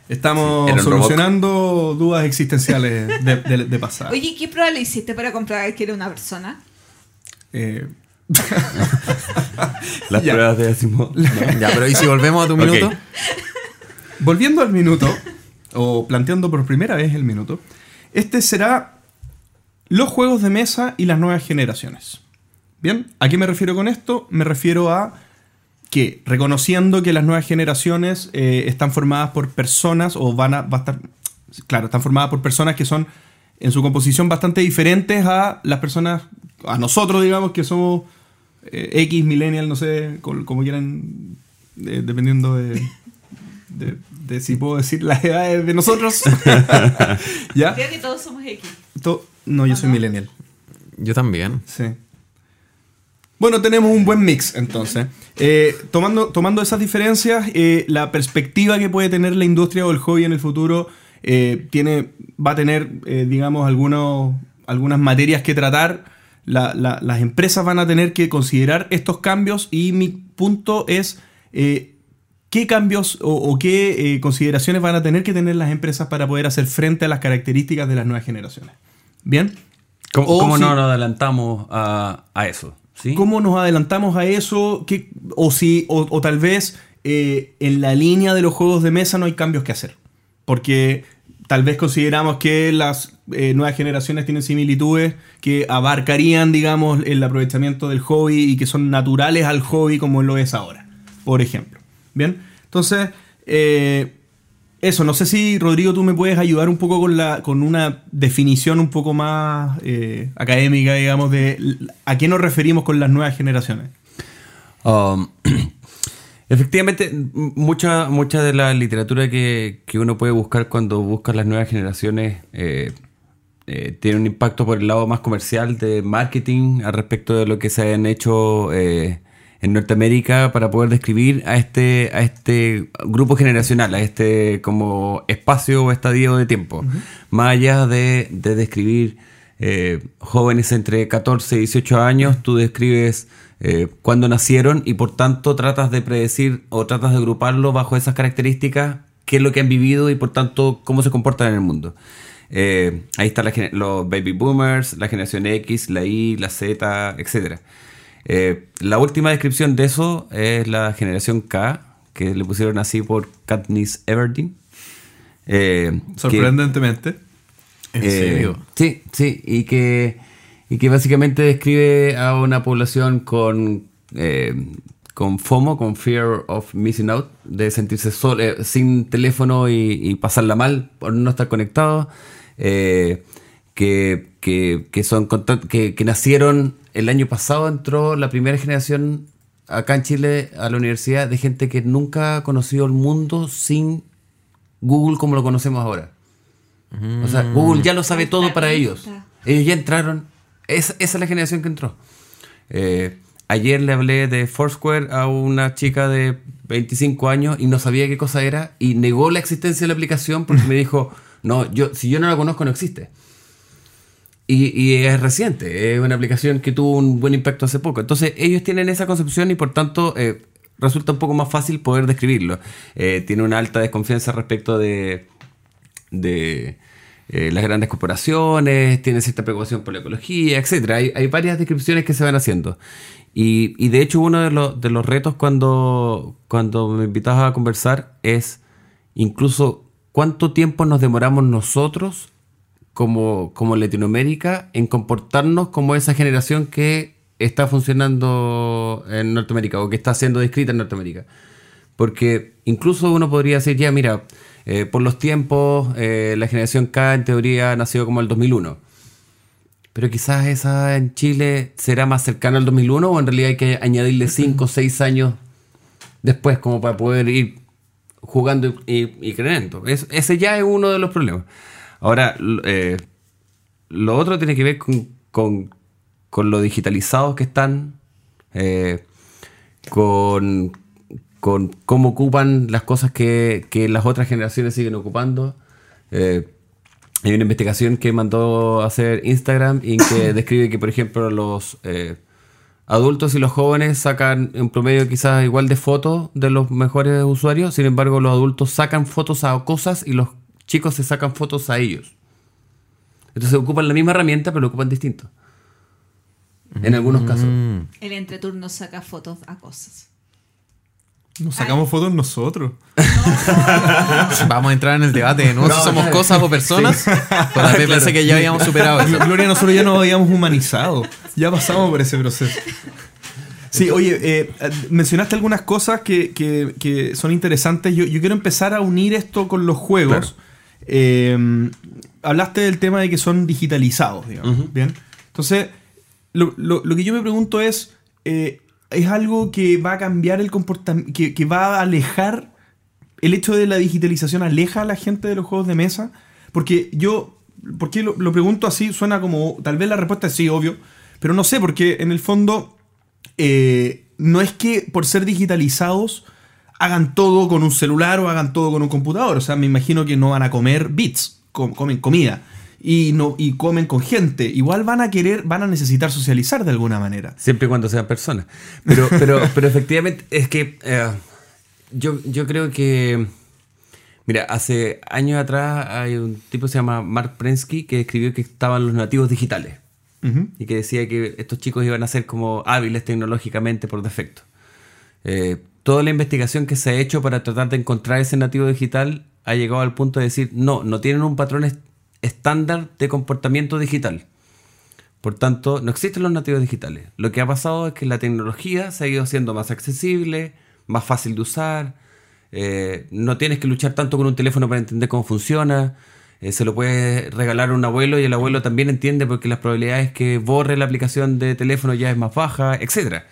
[SPEAKER 2] Estamos solucionando dudas existenciales de, de- de pasada.
[SPEAKER 3] Oye, ¿qué prueba le hiciste para comprobar que era una persona?
[SPEAKER 2] Eh,
[SPEAKER 5] Las
[SPEAKER 2] Ya.
[SPEAKER 5] pruebas de Asimov. ¿no?
[SPEAKER 4] Ya, pero ¿y si volvemos a tu minuto?
[SPEAKER 2] volviendo al minuto, o planteando por primera vez el minuto, este será los juegos de mesa y las nuevas generaciones. Bien, ¿a qué me refiero con esto? Me refiero a que reconociendo que las nuevas generaciones eh, están formadas por personas o van a, va a estar, claro, están formadas por personas que son en su composición bastante diferentes a las personas, a nosotros digamos que somos eh, X, millennial, no sé, como quieran, eh, dependiendo de, de, de si puedo decir las edades de nosotros. ¿Ya?
[SPEAKER 3] Creo que todos somos X.
[SPEAKER 2] To- no, yo soy millennial.
[SPEAKER 4] Yo también.
[SPEAKER 2] Sí. Bueno, tenemos un buen mix entonces. Eh, tomando, tomando esas diferencias, eh, la perspectiva que puede tener la industria o el hobby en el futuro eh, tiene, va a tener, digamos, algunos, algunas materias que tratar. La- la- las empresas van a tener que considerar estos cambios y mi punto es qué cambios o, o qué consideraciones van a tener que tener las empresas para poder hacer frente a las características de las nuevas generaciones. ¿Bien?
[SPEAKER 5] ¿Cómo,
[SPEAKER 2] O
[SPEAKER 5] cómo
[SPEAKER 2] si-
[SPEAKER 5] no nos adelantamos a, a eso?
[SPEAKER 2] ¿Cómo nos adelantamos a eso? ¿Qué- o, si, o tal vez eh, en la línea de los juegos de mesa no hay cambios que hacer. Porque tal vez consideramos que las eh, nuevas generaciones tienen similitudes que abarcarían, digamos, el aprovechamiento del hobby y que son naturales al hobby como lo es ahora, por ejemplo. Bien, entonces, eh, eso, no sé si Rodrigo tú me puedes ayudar un poco con, la, con una definición un poco más eh, académica, digamos, de a qué nos referimos con las nuevas generaciones.
[SPEAKER 5] Um, efectivamente, mucha, mucha de la literatura que, que uno puede buscar cuando busca las nuevas generaciones eh, eh, tiene un impacto por el lado más comercial de marketing al respecto de lo que se han hecho en Norteamérica para poder describir a este, a este grupo generacional, a este como espacio o estadio de tiempo. Más allá de, de describir eh, jóvenes entre 14 y 18 años, tú describes eh, cuándo nacieron y por tanto tratas de predecir o tratas de agruparlo bajo esas características, qué es lo que han vivido y por tanto cómo se comportan en el mundo. Eh, ahí están los baby boomers, la generación X, la Y, la Z, etc. Eh, la última descripción de eso es la generación K, que le pusieron así por Katniss Everdeen. Eh, que-
[SPEAKER 2] Sorprendentemente.
[SPEAKER 1] ¿En
[SPEAKER 5] eh,
[SPEAKER 1] serio?
[SPEAKER 5] Sí, sí, y que, y que básicamente describe a una población con, con FOMO, con Fear of Missing Out, de sentirse sol- sin teléfono y, y pasarla mal por no estar conectado, que, que, que son que, que nacieron el año pasado, entró la primera generación acá en Chile a la universidad de gente que nunca ha conocido el mundo sin Google como lo conocemos ahora. O sea, Google ya lo sabe todo para ellos. Ellos ya entraron. Es- esa es la generación que entró. Eh, ayer le hablé de Foursquare a una chica de 25 años y no sabía qué cosa era y negó la existencia de la aplicación porque me dijo, no, yo, si yo no la conozco no existe. Y, y es reciente, es una aplicación que tuvo un buen impacto hace poco. Entonces ellos tienen esa concepción y por tanto eh, resulta un poco más fácil poder describirlo. Eh, tiene una alta desconfianza respecto de, de eh, las grandes corporaciones, tiene cierta preocupación por la ecología, etc. Hay, hay varias descripciones que se van haciendo. Y, y de hecho uno de, los- de los retos cuando, cuando me invitabas a conversar es incluso cuánto tiempo nos demoramos nosotros como, como Latinoamérica en comportarnos como esa generación que está funcionando en Norteamérica o que está siendo descrita en Norteamérica. Porque incluso uno podría decir, ya, mira, eh, por los tiempos, eh, la generación K en teoría nació como el 2001. Pero quizás esa en Chile será más cercana al 2001 o en realidad hay que añadirle 5 o 6 años después como para poder ir jugando y, y creyendo. Es- ese ya es uno de los problemas. Ahora, eh, lo otro tiene que ver con, con- lo digitalizados que están, eh, con, con cómo ocupan las cosas que, que las otras generaciones siguen ocupando. Eh, hay una investigación que mandó a hacer Instagram y que describe que, por ejemplo, los adultos y los jóvenes sacan en promedio quizás igual de fotos de los mejores usuarios, sin embargo los adultos sacan fotos a cosas y los chicos se sacan fotos a ellos. Entonces ocupan la misma herramienta pero lo ocupan distinto. En algunos casos.
[SPEAKER 3] El entreturno saca fotos a cosas.
[SPEAKER 2] Nos sacamos fotos nosotros.
[SPEAKER 4] Vamos a entrar en el debate, ¿no? si somos
[SPEAKER 5] claro.
[SPEAKER 4] cosas o personas. Todavía pensé que ya habíamos superado eso.
[SPEAKER 2] Gloria, nosotros ya nos habíamos humanizado. Ya pasamos por ese proceso. Sí, oye, eh, mencionaste algunas cosas que, que- que son interesantes. Yo, yo quiero empezar a unir esto con los juegos. Eh, hablaste del tema de que son digitalizados, digamos. Bien. Entonces, lo, lo- lo que yo me pregunto es: eh, ¿es algo que va a cambiar el comportamiento, que, que va a alejar el hecho de la digitalización aleja a la gente de los juegos de mesa? Porque yo, ¿por qué lo, lo pregunto así? Suena como, tal vez la respuesta es sí, obvio, pero no sé, porque en el fondo eh, no es que por ser digitalizados hagan todo con un celular o hagan todo con un computador. O sea, me imagino que no van a comer bits, com- comen comida. Y, no, y comen con gente. Igual van a querer, van a necesitar socializar de alguna manera.
[SPEAKER 5] Siempre y cuando sean personas. Pero, pero, pero efectivamente, es que eh, yo, yo creo que. Mira, hace años atrás hay un tipo que se llama Mark Prensky que escribió que estaban los nativos digitales. Y que decía que estos chicos iban a ser como hábiles tecnológicamente por defecto. Eh, toda la investigación que se ha hecho para tratar de encontrar ese nativo digital ha llegado al punto de decir, no, no tienen un patrón est- estándar de comportamiento digital. Por tanto, no existen los nativos digitales. Lo que ha pasado es que la tecnología se ha ido haciendo más accesible, más fácil de usar. eh, no tienes que luchar tanto con un teléfono para entender cómo funciona. eh, se lo puedes regalar a un abuelo y el abuelo también entiende porque las probabilidades que borre la aplicación de teléfono ya es más baja, etc.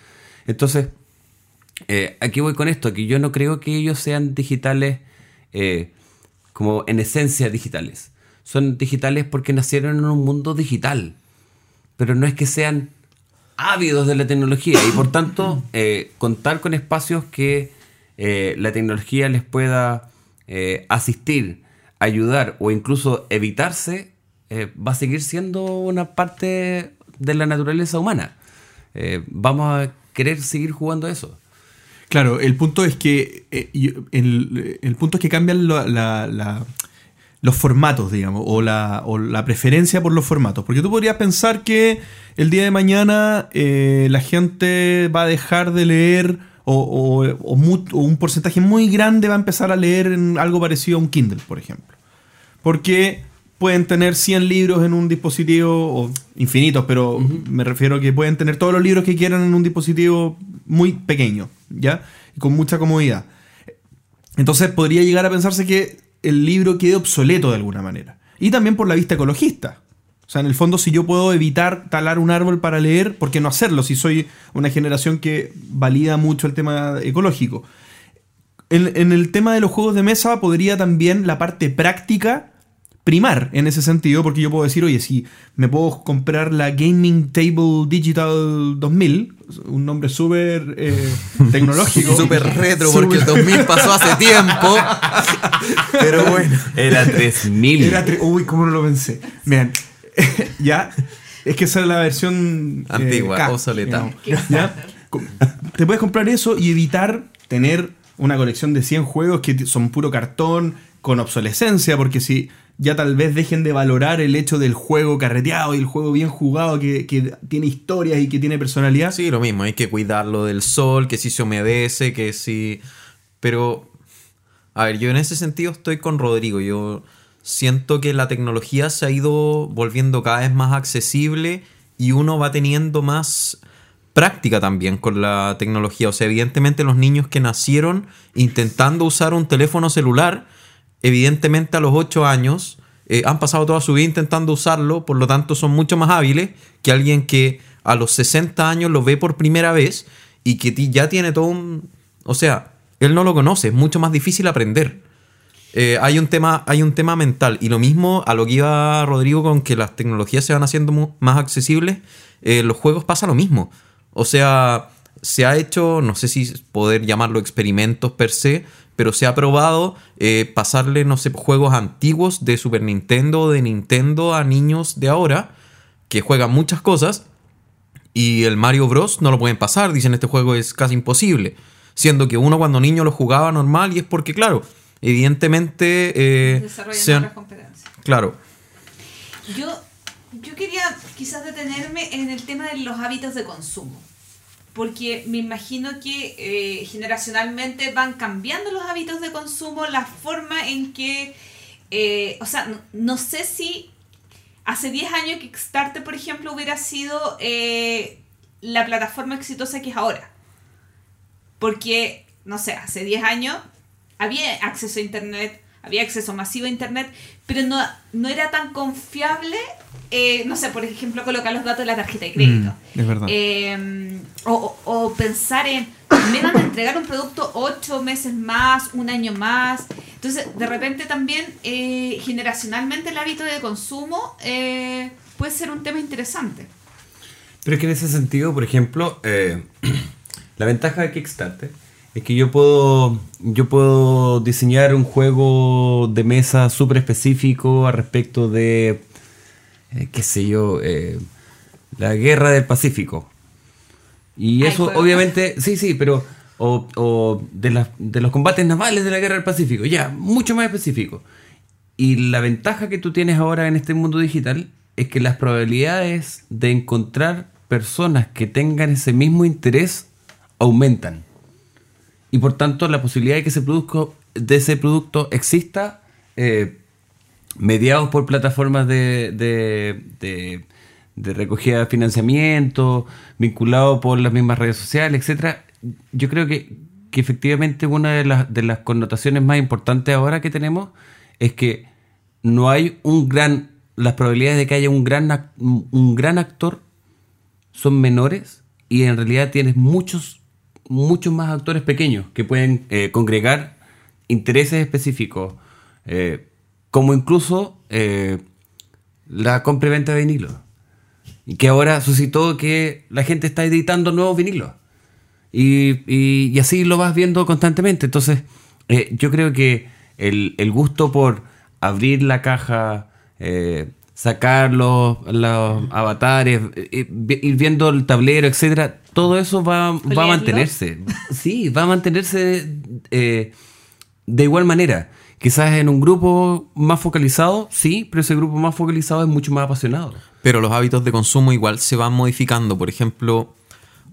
[SPEAKER 5] Entonces, eh, aquí voy con esto, que yo no creo que ellos sean digitales eh, como en esencia digitales. Son digitales porque nacieron en un mundo digital, pero no es que sean ávidos de la tecnología y por tanto eh, contar con espacios que la tecnología les pueda asistir, ayudar o incluso evitarse, va a seguir siendo una parte de la naturaleza humana. Vamos a querer seguir jugando eso.
[SPEAKER 2] Claro, el punto es que eh, yo- el, el punto es que cambian la- la- la- los formatos, digamos, o la, o la preferencia por los formatos. Porque tú podrías pensar que el día de mañana eh, la gente va a dejar de leer o, o- o mu- o un porcentaje muy grande va a empezar a leer en algo parecido a un Kindle, por ejemplo. Porque pueden tener 100 libros en un dispositivo, o infinitos, pero me refiero a que pueden tener todos los libros que quieran en un dispositivo muy pequeño, ¿ya? Y con mucha comodidad. Entonces podría llegar a pensarse que el libro quede obsoleto de alguna manera. Y también por la vista ecologista. O sea, en el fondo, si yo puedo evitar talar un árbol para leer, ¿por qué no hacerlo? Si soy una generación que valida mucho el tema ecológico. En, en el tema de los juegos de mesa podría también la parte práctica primar en ese sentido, porque yo puedo decir, oye, si me puedo comprar la Gaming Table Digital 2000, un nombre súper eh, tecnológico.
[SPEAKER 4] Súper retro porque el
[SPEAKER 2] Súper-
[SPEAKER 4] 2000 pasó hace tiempo. Pero bueno.
[SPEAKER 5] Era 3000.
[SPEAKER 2] Era tre- Uy, cómo no lo pensé. Vean, ya, es que esa es la versión eh,
[SPEAKER 4] Antigua,
[SPEAKER 2] K,
[SPEAKER 4] obsoleta.
[SPEAKER 2] ¿Ya? Te puedes comprar eso y evitar tener una colección de 100 juegos que son puro cartón con obsolescencia, porque si ya tal vez dejen de valorar el hecho del juego carreteado y el juego bien jugado que, que tiene historias y que tiene personalidad.
[SPEAKER 4] Sí, lo mismo, hay que cuidarlo del sol, que si se humedece, que si... Pero, a ver, yo en ese sentido estoy con Rodrigo. Yo siento que la tecnología se ha ido volviendo cada vez más accesible y uno va teniendo más práctica también con la tecnología. O sea, evidentemente los niños que nacieron intentando usar un teléfono celular, evidentemente a los 8 años eh, han pasado toda su vida intentando usarlo, por lo tanto son mucho más hábiles que alguien que a los 60 años lo ve por primera vez y que ya tiene todo un... O sea, él no lo conoce, es mucho más difícil aprender. Eh, hay, un tema, hay un tema mental y lo mismo a lo que iba Rodrigo con que las tecnologías se van haciendo más accesibles, eh, los juegos pasa lo mismo. O sea, se ha hecho, no sé si poder llamarlo experimentos per se, pero se ha probado eh, pasarle, no sé, juegos antiguos de Super Nintendo o de Nintendo a niños de ahora que juegan muchas cosas y el Mario Bros. no lo pueden pasar. Dicen este juego es casi imposible. Siendo que uno cuando niño lo jugaba normal y es porque, claro, evidentemente... eh,
[SPEAKER 3] Desarrollan
[SPEAKER 4] se han-
[SPEAKER 3] otras competencias.
[SPEAKER 4] claro,
[SPEAKER 3] Yo, yo quería quizás detenerme en el tema de los hábitos de consumo. Porque me imagino que eh, generacionalmente van cambiando los hábitos de consumo, la forma en que. eh, o sea, no, sé si hace 10 años Kickstarter, por ejemplo, hubiera sido eh, la plataforma exitosa que es ahora. Porque, no sé, hace 10 años había acceso a Internet, había acceso masivo a Internet, pero no, no era tan confiable, eh, no sé, por ejemplo, colocar los datos de la tarjeta de crédito.
[SPEAKER 2] Mm, es verdad.
[SPEAKER 3] Eh, o, pensar en, me van a entregar un producto ocho meses más, un año más. Entonces, de repente también, eh, generacionalmente, el hábito de consumo eh, puede ser un tema interesante.
[SPEAKER 5] Pero es que en ese sentido, por ejemplo, eh, la ventaja de Kickstarter es que yo puedo, yo puedo diseñar un juego de mesa súper específico a respecto de, eh, qué sé yo, eh, la guerra del Pacífico. Y eso obviamente, sí, sí, pero... O, o de, las- de los combates navales de la guerra del Pacífico, ya, mucho más específico. Y la ventaja que tú tienes ahora en este mundo digital es que las probabilidades de encontrar personas que tengan ese mismo interés aumentan. Y por tanto la posibilidad de que ese producto, de ese producto exista eh, mediados por plataformas de, de, de- de recogida de financiamiento, vinculado por las mismas redes sociales, etcétera. Yo creo que, que efectivamente una de las, de las connotaciones más importantes ahora que tenemos es que no hay un gran, las probabilidades de que haya un gran, un gran actor son menores y en realidad tienes muchos, muchos más actores pequeños que pueden eh, congregar intereses específicos, eh, como incluso eh, la compra y venta de vinilos. Y que ahora suscitó que la gente está editando nuevos vinilos. Y, así lo vas viendo constantemente. Entonces, yo creo que el, gusto por abrir la caja, sacar los, avatares, ir viendo el tablero, etcétera, todo eso va, va a mantenerse. Sí, va a mantenerse eh, de igual manera. Quizás en un grupo más focalizado, sí, pero ese grupo más focalizado es mucho más apasionado.
[SPEAKER 4] Pero los hábitos de consumo igual se van modificando. Por ejemplo,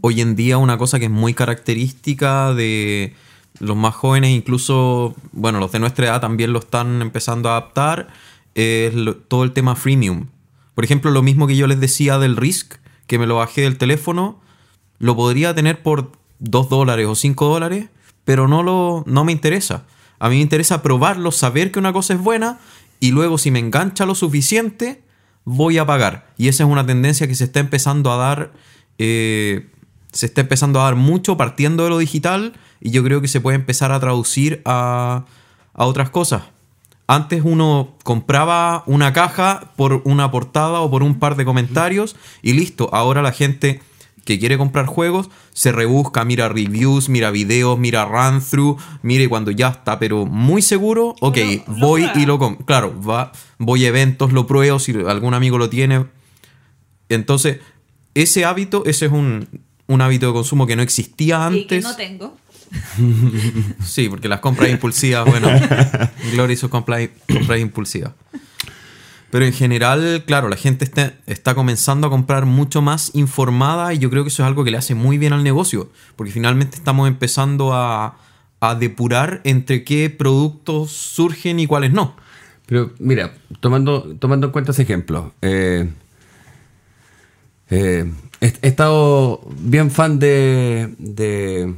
[SPEAKER 4] hoy en día una cosa que es muy característica de los más jóvenes, incluso, bueno, los de nuestra edad también lo están empezando a adaptar, es lo- todo el tema freemium. Por ejemplo, lo mismo que yo les decía del Risk, que me lo bajé del teléfono, lo podría tener por 2 dólares o 5 dólares, pero no, lo, no me interesa. A mí me interesa probarlo, saber que una cosa es buena y luego si me engancha lo suficiente, voy a pagar. Y esa es una tendencia que se está empezando a dar, eh, se está empezando a dar mucho partiendo de lo digital y yo creo que se puede empezar a traducir a, a otras cosas. Antes uno compraba una caja por una portada o por un par de comentarios y listo. Ahora la gente que quiere comprar juegos se rebusca, mira reviews, mira videos, mira run through, mire cuando ya está, pero muy seguro, ok, voy y lo compro. Claro, va, voy a eventos, lo pruebo, si algún amigo lo tiene. Entonces, ese hábito, ese es un, un hábito de consumo que no existía
[SPEAKER 3] Y que
[SPEAKER 4] antes.
[SPEAKER 3] no tengo.
[SPEAKER 4] Sí, porque las compras impulsivas, bueno, Gloria y sus compras, compras impulsivas. Pero en general, claro, la gente está, está comenzando a comprar mucho más informada y yo creo que eso es algo que le hace muy bien al negocio, porque finalmente estamos empezando a, a depurar entre qué productos surgen y cuáles no.
[SPEAKER 5] Pero mira, tomando, tomando en cuenta ese ejemplo, eh, eh, he, he estado bien fan de, de-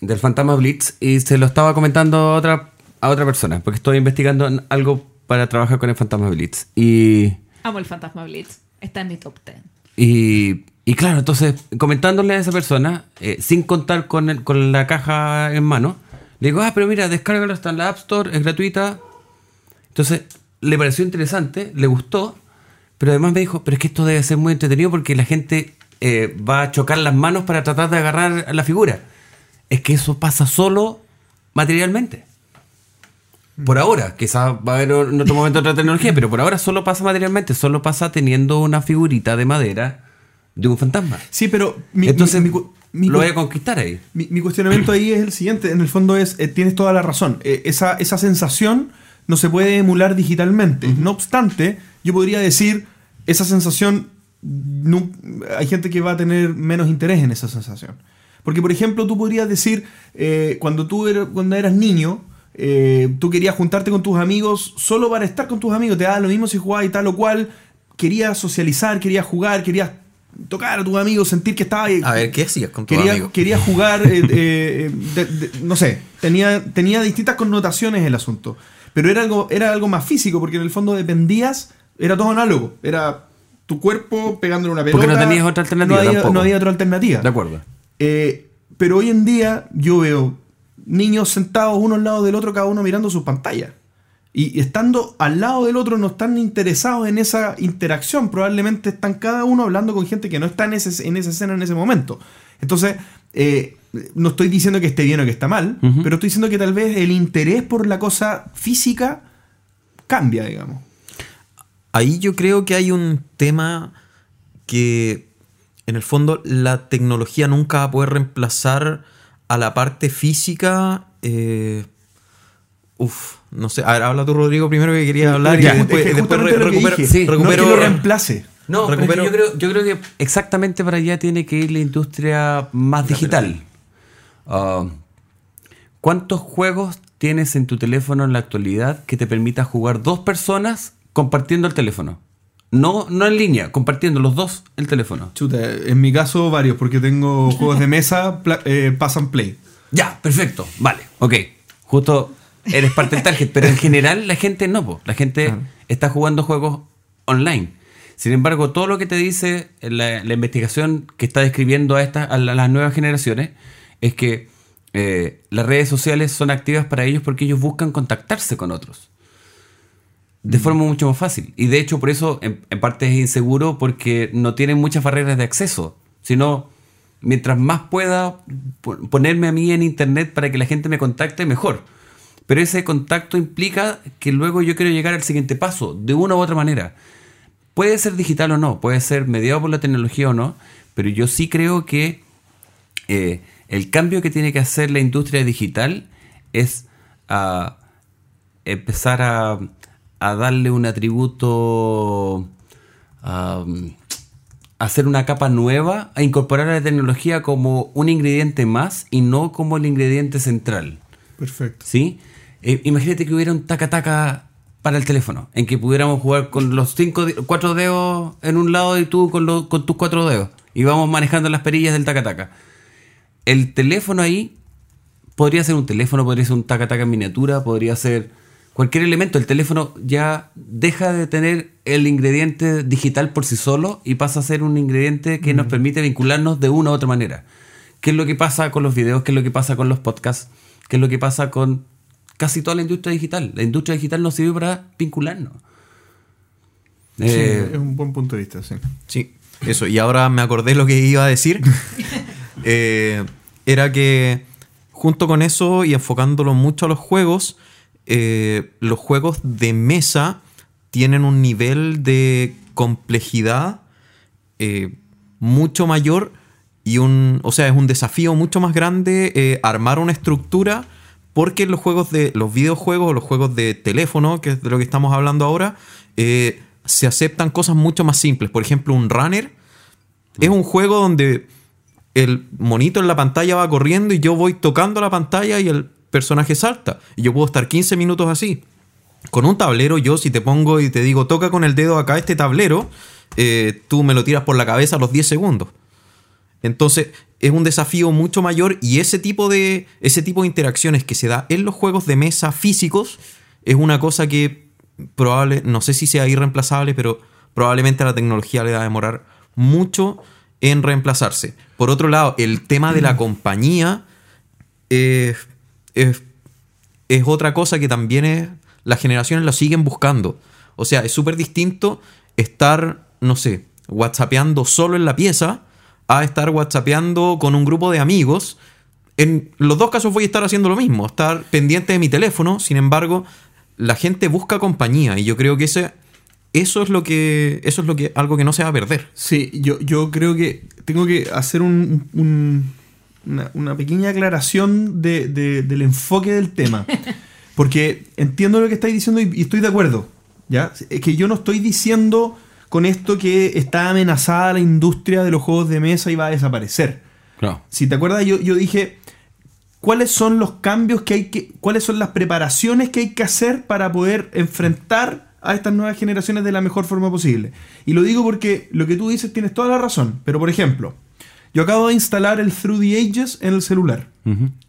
[SPEAKER 5] del Fantasma Blitz y se lo estaba comentando a otra, a otra persona, porque estoy investigando algo para trabajar con el Fantasma Blitz. Y,
[SPEAKER 3] Amo el Fantasma Blitz. Está en mi top 10.
[SPEAKER 5] y, y claro, entonces comentándole a esa persona, eh, sin contar con, el- con la caja en mano, le digo, ah, pero mira, descárgalo, está en la App Store, es gratuita, entonces le pareció interesante, le gustó, pero además me dijo, pero es que esto debe ser muy entretenido porque la gente eh, va a chocar las manos para tratar de agarrar la figura. Es que eso pasa solo materialmente. Por ahora, quizás va a haber en otro momento otra tecnología, pero por ahora solo pasa materialmente, solo pasa teniendo una figurita de madera de un fantasma.
[SPEAKER 2] Sí, pero mi,
[SPEAKER 5] Entonces
[SPEAKER 2] mi- mi
[SPEAKER 5] lo voy a conquistar ahí.
[SPEAKER 2] Mi, mi cuestionamiento ahí es el siguiente. En el fondo es, eh, tienes toda la razón. Eh, esa, esa sensación no se puede emular digitalmente. No obstante, yo podría decir, esa sensación, nu- hay gente que va a tener menos interés en esa sensación. Porque, por ejemplo, tú podrías decir, eh, cuando tú eras, cuando eras niño, eh, tú querías juntarte con tus amigos solo para estar con tus amigos, te daba lo mismo si jugabas y tal o cual, querías socializar, querías jugar, querías tocar a tus amigos, sentir que estaba
[SPEAKER 4] A ver, ¿qué hacías con tu
[SPEAKER 2] quería,
[SPEAKER 4] amigo?
[SPEAKER 2] quería jugar, eh, eh, eh, de- de- no sé, tenía, tenía distintas connotaciones el asunto. Pero era algo, era algo más físico, porque en el fondo dependías, era todo análogo. Era tu cuerpo pegándole una pelota.
[SPEAKER 5] Porque no tenías otra alternativa
[SPEAKER 2] No había,
[SPEAKER 5] tampoco.
[SPEAKER 2] no había otra alternativa.
[SPEAKER 5] De acuerdo.
[SPEAKER 2] Eh, pero hoy en día yo veo niños sentados uno al lado del otro, cada uno mirando sus pantallas. Y estando al lado del otro no están interesados en esa interacción. Probablemente están cada uno hablando con gente que no está en, ese- en esa escena en ese momento. Entonces, eh, no estoy diciendo que esté bien o que está mal, pero estoy diciendo que tal vez el interés por la cosa física cambia, digamos.
[SPEAKER 4] Ahí yo creo que hay un tema que en el fondo la tecnología nunca va a poder reemplazar a la parte física. eh, uf, no sé. A ver, habla tú, Rodrigo, primero que quería hablar
[SPEAKER 2] Ya,
[SPEAKER 4] y
[SPEAKER 2] es
[SPEAKER 4] después,
[SPEAKER 2] que
[SPEAKER 4] después re- recupero,
[SPEAKER 5] sí,
[SPEAKER 2] no es
[SPEAKER 4] recupero-
[SPEAKER 2] lo reemplace.
[SPEAKER 5] No, pero es que
[SPEAKER 4] Recupero-
[SPEAKER 5] yo, creo, yo creo que exactamente para allá tiene que ir la industria más digital. Ah, ¿Cuántos juegos tienes en tu teléfono en la actualidad que te permita jugar dos personas compartiendo el teléfono? No, no en línea, compartiendo los dos el teléfono.
[SPEAKER 2] Chuta, en mi caso varios, porque tengo juegos de mesa, eh, pass and play.
[SPEAKER 5] Ya, perfecto, vale, ok. Justo eres parte del target, pero en general la gente no, po. la gente está jugando juegos online. Sin embargo, todo lo que te dice la, la investigación que está describiendo a, estas, a la- las nuevas generaciones es que eh, las redes sociales son activas para ellos porque ellos buscan contactarse con otros de forma mucho más fácil. Y de hecho, por eso en, en parte es inseguro porque no tienen muchas barreras de acceso, sino mientras más pueda po- ponerme a mí en internet para que la gente me contacte, mejor. Pero ese contacto implica que luego yo quiero llegar al siguiente paso, de una u otra manera. Puede ser digital o no, puede ser mediado por la tecnología o no, pero yo sí creo que eh, el cambio que tiene que hacer la industria digital es ah, empezar a, a darle un atributo, a hacer una capa nueva, a incorporar a la tecnología como un ingrediente más y no como el ingrediente central.
[SPEAKER 2] Perfecto.
[SPEAKER 5] ¿Sí? Eh, imagínate que hubiera un taca-taca para el teléfono, en que pudiéramos jugar con los cinco, cuatro dedos en un lado y tú con, los- con tus cuatro dedos. Y vamos manejando las perillas del taca-taca. El teléfono ahí podría ser un teléfono, podría ser un taca-taca en miniatura, podría ser cualquier elemento. El teléfono ya deja de tener el ingrediente digital por sí solo y pasa a ser un ingrediente que nos permite vincularnos de una u otra manera. ¿Qué es lo que pasa con los videos? ¿Qué es lo que pasa con los podcasts? ¿Qué es lo que pasa con casi toda la industria digital? La industria digital nos sirve para vincularnos.
[SPEAKER 2] Sí,
[SPEAKER 5] Eh,
[SPEAKER 2] es un buen punto de vista, sí.
[SPEAKER 4] Sí, eso. Y ahora me acordé lo que iba a decir. Eh, era que junto con eso y enfocándolo mucho a los juegos, eh, los juegos de mesa tienen un nivel de complejidad eh, mucho mayor y un, o sea, es un desafío mucho más grande eh, armar una estructura porque los juegos de los videojuegos, los juegos de teléfono, que es de lo que estamos hablando ahora, se aceptan cosas mucho más simples. Por ejemplo, un runner es un juego donde el monito en la pantalla va corriendo y yo voy tocando la pantalla y el personaje salta. Y yo puedo estar 15 minutos así. Con un tablero, yo si te pongo y te digo, toca con el dedo acá este tablero, eh, tú me lo tiras por la cabeza a los 10 segundos. Entonces, es un desafío mucho mayor y ese tipo de, ese tipo de interacciones que se da en los juegos de mesa físicos es una cosa que probable, no sé si sea irreemplazable, pero probablemente a la tecnología le va a demorar mucho en reemplazarse. Por otro lado, el tema de la compañía eh, es, es otra cosa que también es, las generaciones lo siguen buscando. O sea, es súper distinto estar, no sé, whatsappeando solo en la pieza a estar whatsappeando con un grupo de amigos. En los dos casos voy a estar haciendo lo mismo, estar pendiente de mi teléfono, sin embargo, la gente busca compañía y yo creo que ese, eso es lo que eso es lo que algo que no se va a perder.
[SPEAKER 2] Sí, yo, yo creo que tengo que hacer un- un- una, una pequeña aclaración de- de- del enfoque del tema. Porque entiendo lo que estáis diciendo y, y estoy de acuerdo. ¿ya? Es que yo no estoy diciendo con esto que está amenazada la industria de los juegos de mesa y va a desaparecer.
[SPEAKER 5] claro.
[SPEAKER 2] Si te acuerdas, yo, yo dije, ¿cuáles son los cambios que hay que, cuáles son las preparaciones que hay que hacer para poder enfrentar a estas nuevas generaciones de la mejor forma posible? Y lo digo porque lo que tú dices tienes toda la razón, pero por ejemplo, yo acabo de instalar el Through the Ages en el celular.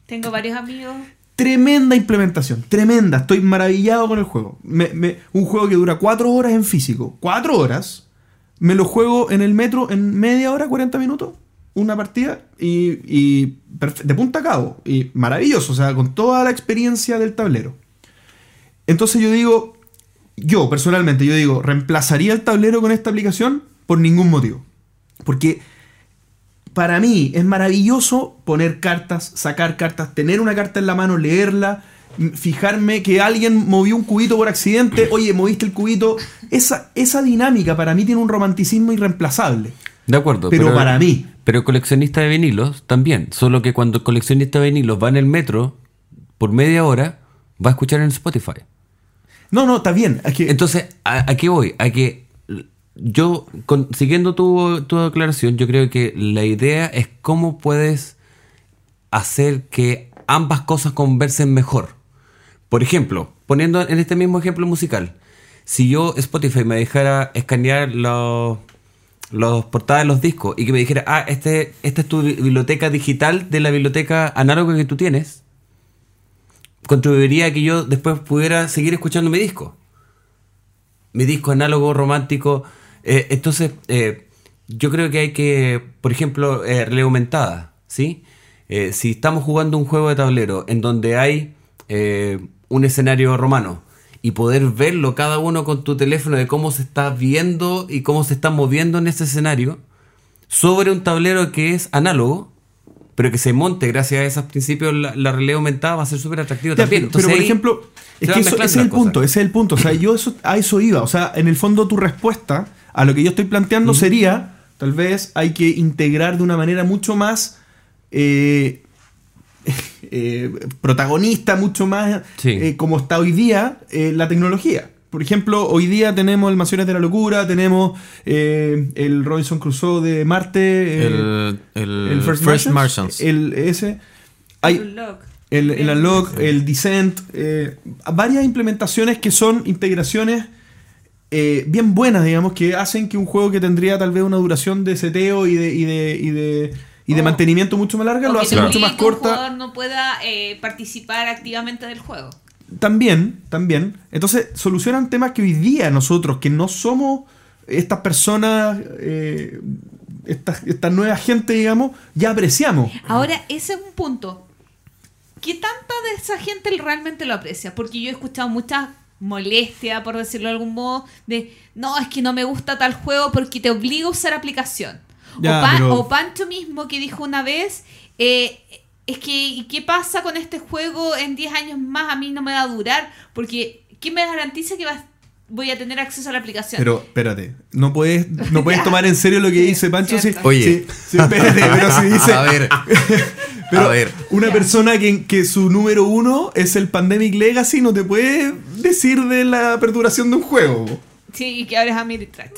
[SPEAKER 3] Tengo varios amigos.
[SPEAKER 2] Tremenda implementación, tremenda, estoy maravillado con el juego. Me- me- un juego que dura cuatro horas en físico, cuatro horas, me lo juego en el metro en media hora, 40 minutos, una partida y, y de punta a cabo. Y maravilloso, o sea, con toda la experiencia del tablero. Entonces yo digo, yo personalmente, yo digo, ¿reemplazaría el tablero con esta aplicación? Por ningún motivo. Porque para mí es maravilloso poner cartas, sacar cartas, tener una carta en la mano, leerla, fijarme que alguien movió un cubito por accidente, oye, moviste el cubito. Esa, esa dinámica para mí tiene un romanticismo irreemplazable.
[SPEAKER 5] De acuerdo.
[SPEAKER 2] Pero para mí.
[SPEAKER 5] Pero el coleccionista de vinilos también. Solo que cuando el coleccionista de vinilos va en el metro por media hora, va a escuchar en Spotify.
[SPEAKER 2] No, no, está bien. Que,
[SPEAKER 5] Entonces, ¿a, a qué voy? A que yo, siguiendo tu, tu aclaración, yo creo que la idea es cómo puedes hacer que ambas cosas conversen mejor. Por ejemplo, poniendo en este mismo ejemplo musical, si yo Spotify me dejara escanear los, los portadas de los discos y que me dijera, ah, este, esta es tu bi- biblioteca digital de la biblioteca análoga que tú tienes, contribuiría a que yo después pudiera seguir escuchando mi disco mi disco análogo romántico. Eh, entonces, eh, yo creo que hay que, por ejemplo, eh, realidad aumentada, ¿sí? Eh, si estamos jugando un juego de tablero en donde hay eh, un escenario romano y poder verlo cada uno con tu teléfono de cómo se está viendo y cómo se está moviendo en ese escenario sobre un tablero que es análogo, pero que se monte gracias a esos principios la, la realidad aumentada va a ser súper atractivo
[SPEAKER 2] Ya,
[SPEAKER 5] también.
[SPEAKER 2] pero, por ejemplo, es que eso- ese es el
[SPEAKER 5] cosas.
[SPEAKER 2] punto, ese es el punto. O sea, yo eso, a eso iba. O sea, en el fondo tu respuesta a lo que yo estoy planteando sería, tal vez hay que integrar de una manera mucho más eh, eh, protagonista, mucho más
[SPEAKER 5] Sí.
[SPEAKER 2] eh, como está hoy día eh, la tecnología. Por ejemplo, hoy día tenemos el Mansiones de la Locura, tenemos eh, el Robinson Crusoe de Marte,
[SPEAKER 4] El, el,
[SPEAKER 2] el
[SPEAKER 4] First,
[SPEAKER 2] First,
[SPEAKER 4] Martians.
[SPEAKER 2] el ese. Hay,
[SPEAKER 3] Unlock.
[SPEAKER 2] el, el Unlock, el Descent, eh, varias implementaciones que son integraciones eh, bien buenas, digamos, que hacen que un juego que tendría tal vez una duración de seteo y de, y de, y de, y de
[SPEAKER 3] O-
[SPEAKER 2] mantenimiento mucho más larga,
[SPEAKER 3] O
[SPEAKER 2] lo hace mucho más
[SPEAKER 3] que un
[SPEAKER 2] corta.
[SPEAKER 3] jugador no pueda eh, participar activamente del juego.
[SPEAKER 2] También, también. Entonces, solucionan temas que hoy día nosotros, que no somos estas personas, eh, esta, esta nueva gente, digamos, ya apreciamos.
[SPEAKER 3] Ahora, ese es un punto. ¿Qué tanta de esa gente realmente lo aprecia? Porque yo he escuchado mucha molestia, por decirlo de algún modo, de no, es que no me gusta tal juego porque te obliga a usar aplicación.
[SPEAKER 2] Ya,
[SPEAKER 3] o,
[SPEAKER 2] pero-
[SPEAKER 3] o Pancho mismo que dijo una vez, eh, es que, ¿y qué pasa con este juego en 10 años más? A mí no me va a durar, porque ¿quién me garantiza que vas- voy a tener acceso a la aplicación?
[SPEAKER 2] Pero espérate, no puedes, no puedes tomar en serio lo que dice Pancho. Si.
[SPEAKER 4] Oye.
[SPEAKER 2] si- si- espérate, pero si dice.
[SPEAKER 4] A ver.
[SPEAKER 2] pero
[SPEAKER 4] a ver.
[SPEAKER 2] Una persona que, que su número uno es el Pandemic Legacy no te puede decir de la perduración de un juego.
[SPEAKER 3] sí, y que ahora es Ameritrash.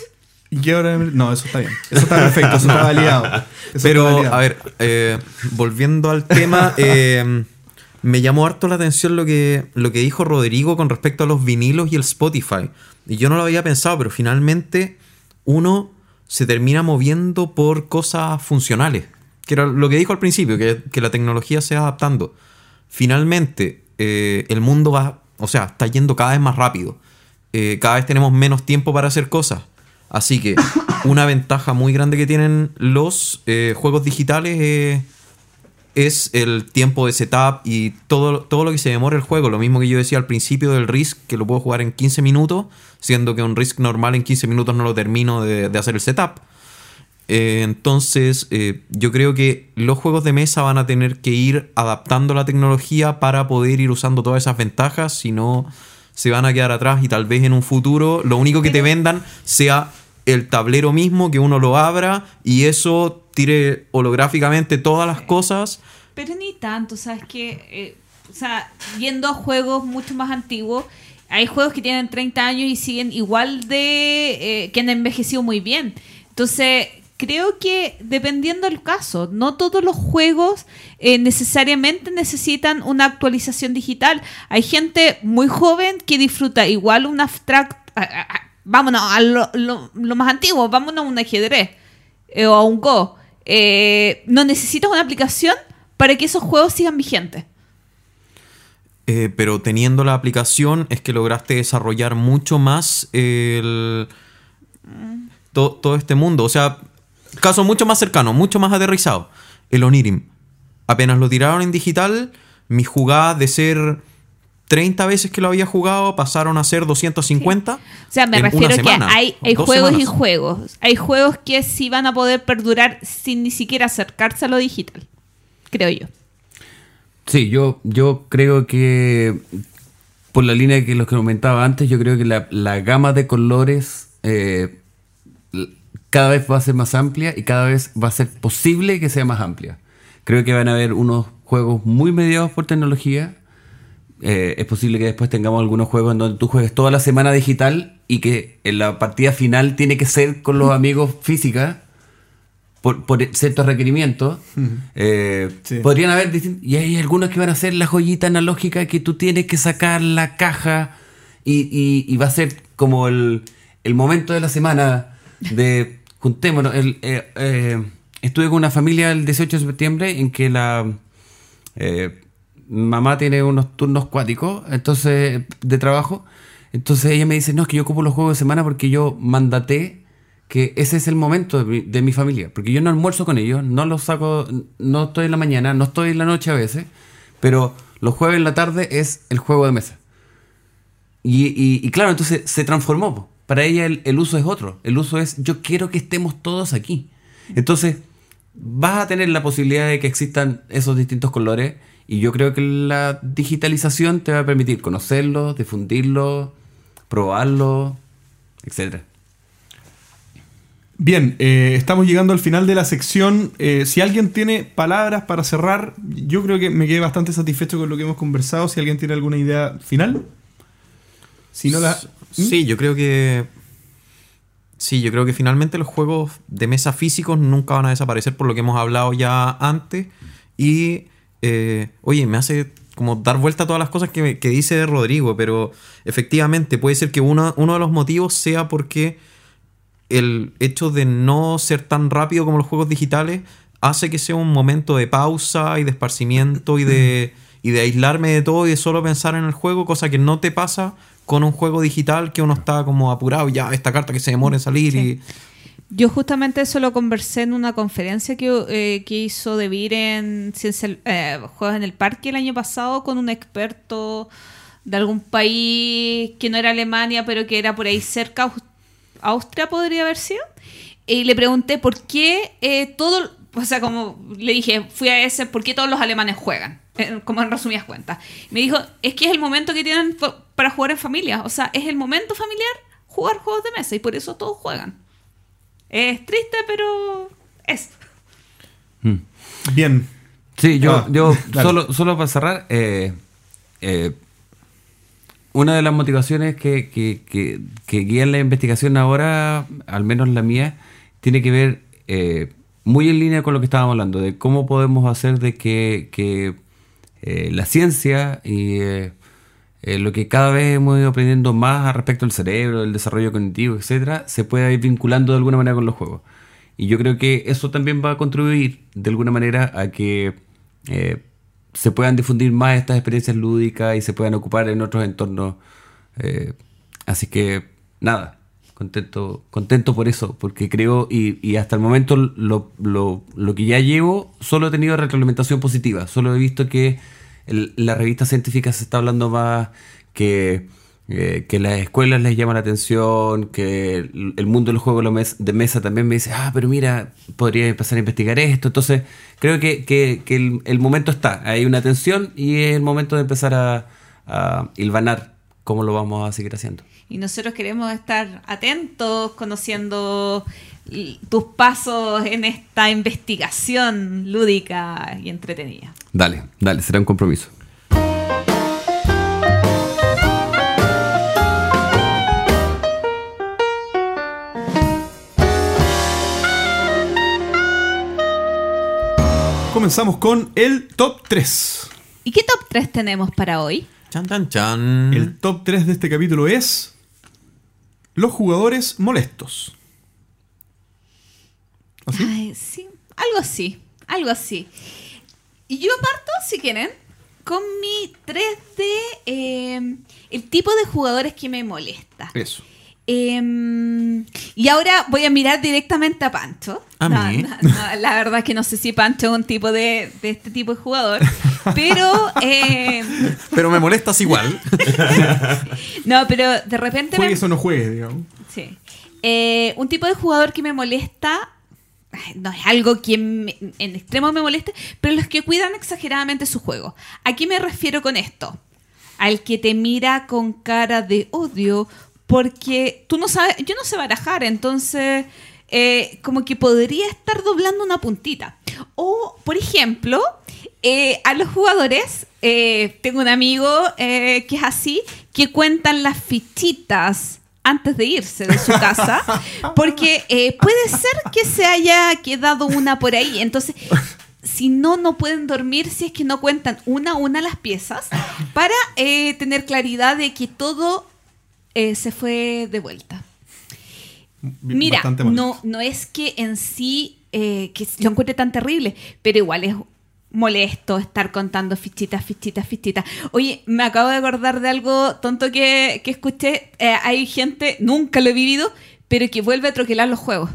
[SPEAKER 2] Y que ahora. No, eso está bien. Eso está perfecto, eso está validado. Eso está
[SPEAKER 4] Pero,
[SPEAKER 2] validado.
[SPEAKER 4] a ver, eh, volviendo al tema, eh, me llamó harto la atención lo que, lo que dijo Rodrigo con respecto a los vinilos y el Spotify. Y yo no lo había pensado, pero finalmente uno se termina moviendo por cosas funcionales. Que era lo que dijo al principio, que, que la tecnología se va adaptando. Finalmente, eh, el mundo va, o sea, está yendo cada vez más rápido. Eh, cada vez tenemos menos tiempo para hacer cosas. Así que una ventaja muy grande que tienen los eh, juegos digitales eh, es el tiempo de setup y todo, todo lo que se demora el juego. Lo mismo que yo decía al principio del Risk, que lo puedo jugar en 15 minutos, siendo que un Risk normal en 15 minutos no lo termino de, de hacer el setup. Eh, entonces, eh, yo creo que los juegos de mesa van a tener que ir adaptando la tecnología para poder ir usando todas esas ventajas, si no se van a quedar atrás y tal vez en un futuro lo único que te vendan sea el tablero mismo, que uno lo abra y eso tire holográficamente todas las cosas.
[SPEAKER 3] Pero ni tanto, ¿sabes que O sea, yendo a juegos mucho más antiguos, hay juegos que tienen 30 años y siguen igual de... eh, que han envejecido muy bien. Entonces, creo que dependiendo del caso, no todos los juegos eh, necesariamente necesitan una actualización digital. Hay gente muy joven que disfruta igual un abstract... a- a- a- vámonos a lo, lo- lo más antiguo, vámonos a un ajedrez eh, o a un Go. Eh, no necesitas una aplicación para que esos juegos sigan vigentes.
[SPEAKER 4] Pero teniendo la aplicación es que lograste desarrollar mucho más el, to- todo este mundo. O sea, caso mucho más cercano, mucho más aterrizado. El Onirim. Apenas lo tiraron en digital, mis jugadas de ser 30 veces que lo había jugado pasaron a ser 250.
[SPEAKER 3] O sea, me
[SPEAKER 4] en
[SPEAKER 3] refiero que
[SPEAKER 4] semana,
[SPEAKER 3] hay,
[SPEAKER 4] o
[SPEAKER 3] hay juegos y juegos. Hay juegos que sí van a poder perdurar sin ni siquiera acercarse a lo digital. Creo yo.
[SPEAKER 5] Sí, yo, yo creo que por la línea que los que comentaba antes, yo creo que la, la gama de colores eh, cada vez va a ser más amplia y cada vez va a ser posible que sea más amplia. Creo que van a haber unos juegos muy mediados por tecnología. Eh, es posible que después tengamos algunos juegos en donde tú juegues toda la semana digital y que en la partida final tiene que ser con los amigos física por, por ciertos requerimientos. Eh,
[SPEAKER 2] Sí.
[SPEAKER 5] Podrían haber y hay algunos que van a ser la joyita analógica que tú tienes que sacar la caja y, y- y va a ser como el, el momento de la semana de juntémonos. El, eh, eh, estuve con una familia el 18 de septiembre en que la eh, mamá tiene unos turnos cuáticos entonces de trabajo. Entonces ella me dice, no, es que yo ocupo los juegos de semana porque yo mandaté que ese es el momento de mi, familia. Porque yo no almuerzo con ellos, no los saco, no estoy en la mañana, no estoy en la noche a veces, pero los jueves en la tarde es el juego de mesa. Y claro, entonces se transformó. Para ella el, el uso es otro. El uso es yo quiero que estemos todos aquí. Entonces vas a tener la posibilidad de que existan esos distintos colores y yo creo que la digitalización te va a permitir conocerlos, difundirlos, probarlos, etcétera.
[SPEAKER 2] Bien, eh, estamos llegando al final de la sección. Eh, si alguien tiene palabras para cerrar, yo creo que me quedé bastante satisfecho con lo que hemos conversado. Si alguien tiene alguna idea final. Si no la...
[SPEAKER 4] Sí, yo creo que. Sí, yo creo que finalmente los juegos de mesa físicos nunca van a desaparecer por lo que hemos hablado ya antes. Y. eh, oye, me hace como dar vuelta a todas las cosas que, que dice Rodrigo, pero efectivamente puede ser que uno, uno de los motivos sea porque el hecho de no ser tan rápido como los juegos digitales hace que sea un momento de pausa y de esparcimiento y de, y de aislarme de todo y de solo pensar en el juego, cosa que no te pasa con un juego digital que uno está como apurado, ya esta carta que se demora en salir y...
[SPEAKER 3] Yo justamente eso lo conversé en una conferencia que, eh, que hizo Devir en Ciencia, eh, Juegos en el Parque el año pasado con un experto de algún país que no era Alemania, pero que era por ahí cerca, Aus- Austria podría haber sido. Y le pregunté por qué eh, todo, o sea, como le dije, fui a ese, ¿por qué todos los alemanes juegan? Eh, como en resumidas cuentas. Me dijo, es que es el momento que tienen para jugar en familia. O sea, es el momento familiar jugar juegos de mesa y por eso todos juegan. Es triste, pero es.
[SPEAKER 2] Bien.
[SPEAKER 5] Sí, yo,
[SPEAKER 2] Ah,
[SPEAKER 5] yo
[SPEAKER 2] dale.
[SPEAKER 5] solo, solo para cerrar, eh, eh, una de las motivaciones que, que, que, que guían la investigación ahora, al menos la mía, tiene que ver eh, muy en línea con lo que estábamos hablando, de cómo podemos hacer de que, eh, la ciencia y eh, eh, lo que cada vez hemos ido aprendiendo más al respecto del cerebro, del desarrollo cognitivo, etcétera, se pueda ir vinculando de alguna manera con los juegos. Y yo creo que eso también va a contribuir de alguna manera a que se puedan difundir más estas experiencias lúdicas y se puedan ocupar en otros entornos. así que nada, contento, contento por eso, porque creo y, y hasta el momento lo, lo- lo que ya llevo solo he tenido retroalimentación positiva, solo he visto que el- la revista científica se está hablando más que, eh, que las escuelas les llama la atención, que el, el mundo de los juegos de mes- de mesa también me dice, ah, pero mira, podría empezar a investigar esto. Entonces, creo que, que- el, momento está, hay una tensión y es el momento de empezar a, a hilvanar cómo lo vamos a seguir haciendo.
[SPEAKER 3] Y nosotros queremos estar atentos, conociendo tus pasos en esta investigación lúdica y entretenida.
[SPEAKER 5] Dale, dale, será un compromiso.
[SPEAKER 2] Comenzamos con el top 3.
[SPEAKER 3] ¿Y qué top 3 tenemos para hoy?
[SPEAKER 4] Chan, chan, chan.
[SPEAKER 2] El top 3 de este capítulo es los jugadores molestos. ¿Así?
[SPEAKER 3] Ay, sí, algo así, algo así. Y yo parto, si quieren, con mi 3 de eh, el tipo de jugadores que me molesta.
[SPEAKER 2] Eso.
[SPEAKER 3] Em, y ahora voy a mirar directamente a Pancho.
[SPEAKER 4] ¿A
[SPEAKER 3] No,
[SPEAKER 4] mí?
[SPEAKER 3] no, no, la verdad es que no sé si Pancho es un tipo de, de este tipo de jugador. Pero, em,
[SPEAKER 4] Pero me molestas igual.
[SPEAKER 3] no, pero de repente
[SPEAKER 2] Juegue eso no juegue, digamos.
[SPEAKER 3] Sí. Eh, un tipo de jugador que me molesta, no es algo que me- en extremo me moleste, pero los que cuidan exageradamente su juego. ¿A qué me refiero con esto? Al que te mira con cara de odio porque tú no sabes, yo no sé barajar, entonces eh, como que podría estar doblando una puntita. O, por ejemplo, eh, a los jugadores, eh, tengo un amigo que es así, que cuentan las fichitas antes de irse de su casa, porque puede ser que se haya quedado una por ahí. Entonces, si no, no pueden dormir si es que no cuentan una a una las piezas para eh, tener claridad de que todo eh, se fue de vuelta. Mira, no, no es que en sí eh, que lo encuentre tan terrible, pero igual es molesto estar contando fichitas, fichitas, fichitas. Oye, me acabo de acordar de algo tonto que, que escuché. Eh, hay gente, nunca lo he vivido, pero que vuelve a troquelar los juegos.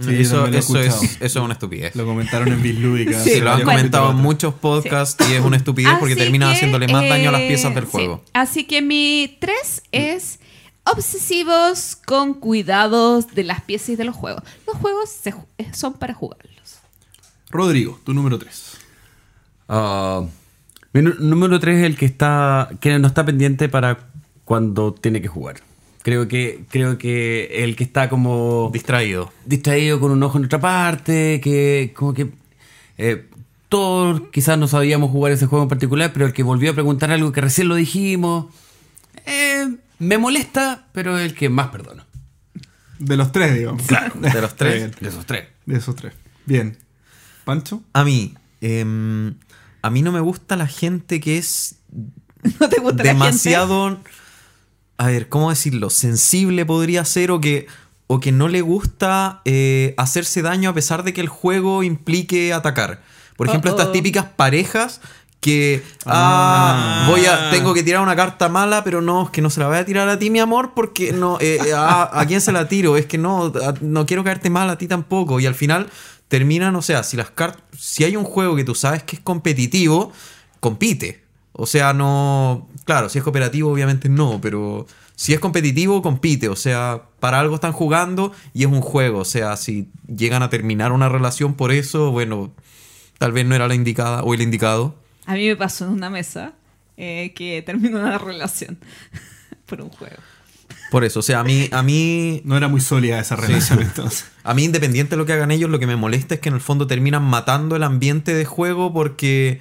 [SPEAKER 2] Sí,
[SPEAKER 4] eso, eso, es, eso es una estupidez.
[SPEAKER 2] Lo comentaron en Bislúdica.
[SPEAKER 3] Sí,
[SPEAKER 4] lo han comentado en muchos podcasts y es una estupidez porque termina
[SPEAKER 3] que,
[SPEAKER 4] haciéndole más daño a las
[SPEAKER 3] eh,
[SPEAKER 4] piezas del
[SPEAKER 3] sí.
[SPEAKER 4] juego.
[SPEAKER 3] Así que mi 3 es obsesivos con cuidados de las piezas y de los juegos. Los juegos se eh, son para jugarlos.
[SPEAKER 2] Rodrigo, tu número 3.
[SPEAKER 5] Ah, mi número 3 es el que está que no está pendiente para cuando tiene que jugar. Creo que creo que el que está como
[SPEAKER 4] Distraído.
[SPEAKER 5] distraído con un ojo en otra parte, que como que eh, todos quizás no sabíamos jugar ese juego en particular, pero el que volvió a preguntar algo que recién lo dijimos, eh, me molesta, pero es el que más perdono.
[SPEAKER 2] De los tres, digamos.
[SPEAKER 4] De los tres.
[SPEAKER 5] De esos tres.
[SPEAKER 2] De esos tres. Bien. ¿Pancho?
[SPEAKER 4] A mí, em, a mí no me gusta la gente que es
[SPEAKER 3] ¿No te gusta
[SPEAKER 4] demasiado, a ver, ¿cómo decirlo? Sensible podría ser o que, o que no le gusta eh, hacerse daño a pesar de que el juego implique atacar. Por ejemplo, estas
[SPEAKER 3] Uh-oh.
[SPEAKER 4] típicas parejas que
[SPEAKER 2] Ah.
[SPEAKER 4] ah, voy a tengo que tirar una carta mala pero no es que no se la voy a tirar a ti mi amor porque no eh, eh, a, a quién se la tiro es que no a- no quiero caerte mal a ti tampoco y al final terminan o sea si las cartas si hay un juego que tú sabes que es competitivo compite o sea no claro si es cooperativo obviamente no pero si es competitivo compite o sea para algo están jugando y es un juego o sea si llegan a terminar una relación por eso bueno tal vez no era la indicada o el indicado
[SPEAKER 3] A mí me pasó en una mesa eh, que terminó una relación por un juego.
[SPEAKER 4] Por eso, o sea, a mí, a mí,
[SPEAKER 2] No era muy sólida esa relación entonces.
[SPEAKER 4] a mí independiente de lo que hagan ellos, lo que me molesta es que en el fondo terminan matando el ambiente de juego porque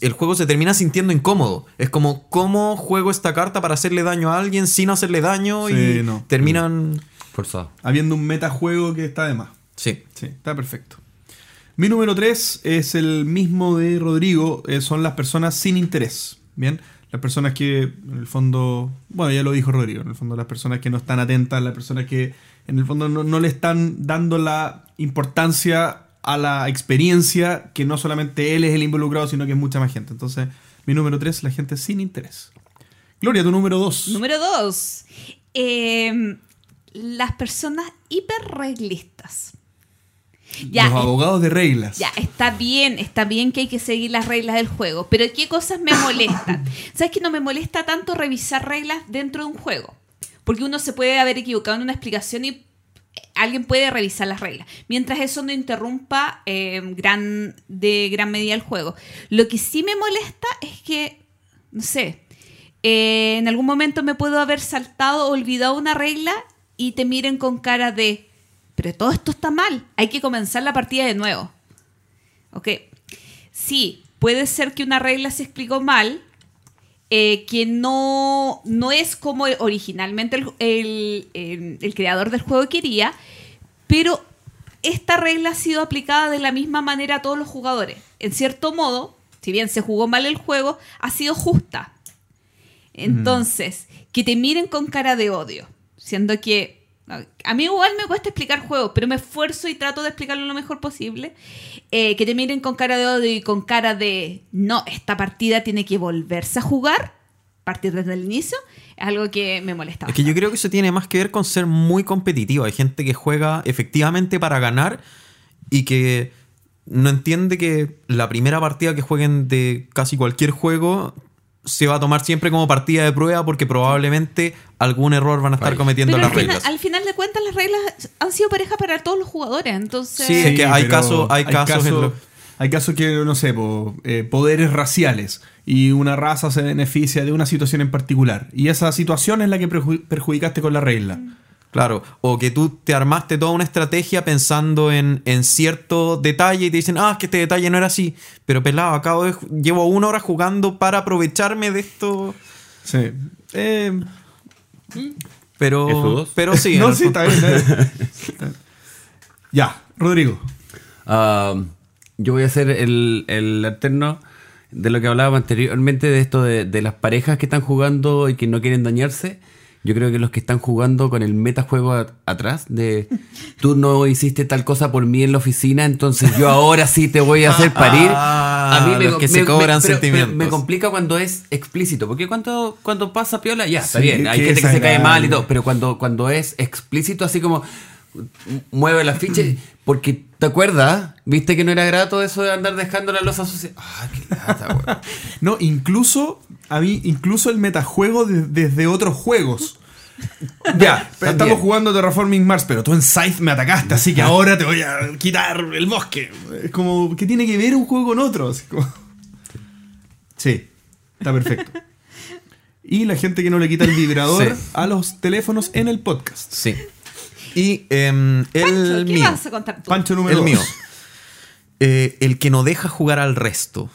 [SPEAKER 4] el juego se termina sintiendo incómodo. Es como, ¿cómo juego esta carta para hacerle daño a alguien sin hacerle daño?
[SPEAKER 2] Sí,
[SPEAKER 4] y
[SPEAKER 2] no.
[SPEAKER 4] terminan...
[SPEAKER 5] Forzado.
[SPEAKER 2] Habiendo un metajuego que está de más.
[SPEAKER 4] Sí.
[SPEAKER 2] Sí, está perfecto. Mi número 3 es el mismo de Rodrigo, eh, son las personas sin interés. Bien, las personas que en el fondo, bueno, ya lo dijo Rodrigo, en el fondo las personas que no están atentas, las personas que en el fondo no, no le están dando la importancia a la experiencia que no solamente él es el involucrado, sino que es mucha más gente. Entonces, mi número 3, la gente sin interés. Gloria, tu número 2.
[SPEAKER 3] Número dos. las personas hiperreglistas. Ya,
[SPEAKER 2] Los abogados de reglas.
[SPEAKER 3] Ya, está bien, está bien que hay que seguir las reglas del juego, pero ¿qué cosas me molestan? ¿Sabes que no me molesta tanto revisar reglas dentro de un juego? Porque uno se puede haber equivocado en una explicación y alguien puede revisar las reglas, mientras eso no interrumpa eh, gran, de gran medida el juego. Lo que sí me molesta es que, no sé, eh, en algún momento me puedo haber saltado o olvidado una regla y te miren con cara de, pero todo esto está mal, hay que comenzar la partida de nuevo. Ok, sí, puede ser que una regla se explicó mal, eh, que no, no es como originalmente el, el- el- el creador del juego quería, pero esta regla ha sido aplicada de la misma manera a todos los jugadores. En cierto modo, si bien se jugó mal el juego, ha sido justa. Entonces, que te miren con cara de odio, siendo que a mí igual me cuesta explicar juegos, pero me esfuerzo y trato de explicarlo lo mejor posible. Eh, que te miren con cara de odio y con cara de no, esta partida tiene que volverse a jugar. partir desde el inicio, es algo que me molesta.
[SPEAKER 4] Es que yo creo que eso tiene más que ver con ser muy competitivo. Hay gente que juega efectivamente para ganar y que no entiende que la primera partida que jueguen de casi cualquier juego se va a tomar siempre como partida de prueba porque probablemente algún error van a estar
[SPEAKER 5] Right.
[SPEAKER 4] cometiendo
[SPEAKER 3] Pero
[SPEAKER 4] las
[SPEAKER 3] al final,
[SPEAKER 4] reglas.
[SPEAKER 3] al final de cuentas las reglas han sido parejas para todos los jugadores, entonces...
[SPEAKER 4] Sí, es que hay casos- hay casos lo-
[SPEAKER 2] hay casos que, no sé, po, eh, poderes raciales y una raza se beneficia de una situación en particular. Y esa situación es la que perju- perjudicaste con la regla.
[SPEAKER 4] Claro, o que tú te armaste toda una estrategia pensando en, en cierto detalle y te dicen, ah, es que este detalle no era así. Pero pelado, acabo de, llevo una hora jugando para aprovecharme de esto.
[SPEAKER 2] Sí. Eh,
[SPEAKER 4] Pero,
[SPEAKER 5] F2.
[SPEAKER 4] pero sí.
[SPEAKER 2] no, sí, está bien. está bien. Está bien. Ya, Rodrigo.
[SPEAKER 5] Ah, yo voy a hacer el, el alterno de lo que hablábamos anteriormente, de esto de, de las parejas que están jugando y que no quieren dañarse. Yo creo que los que están jugando con el metajuego a- atrás, de tú no hiciste tal cosa por mí en la oficina, entonces yo ahora sí te voy a hacer parir.
[SPEAKER 4] Ah, los que se cobran
[SPEAKER 5] pero
[SPEAKER 4] sentimientos.
[SPEAKER 5] me complica cuando es explícito, porque cuando, cuando pasa piola, ya, está
[SPEAKER 2] Sí,
[SPEAKER 5] bien. Hay gente que se cae mal y todo, pero cuando, cuando es explícito, así como mueve la ficha, porque te acuerdas, viste que no era grato eso de andar dejando la losa sucia. Ah, qué lata.
[SPEAKER 2] No, incluso, a mí, incluso el metajuego de- desde otros juegos. Ya,
[SPEAKER 5] También.
[SPEAKER 2] estamos jugando Terraforming Mars, pero tú en Scythe me atacaste, así que ahora te voy a quitar el bosque. Es como, ¿qué tiene que ver un juego con otro? Así como- Sí, está perfecto. Y la gente que no le quita el vibrador
[SPEAKER 4] Sí.
[SPEAKER 2] a los teléfonos en el podcast.
[SPEAKER 4] Sí. Y em, el
[SPEAKER 3] Pancho, ¿qué
[SPEAKER 4] mío.
[SPEAKER 3] vas a contar tú?
[SPEAKER 2] Pancho número
[SPEAKER 4] El
[SPEAKER 2] dos.
[SPEAKER 4] mío. Eh, el que no deja jugar al resto.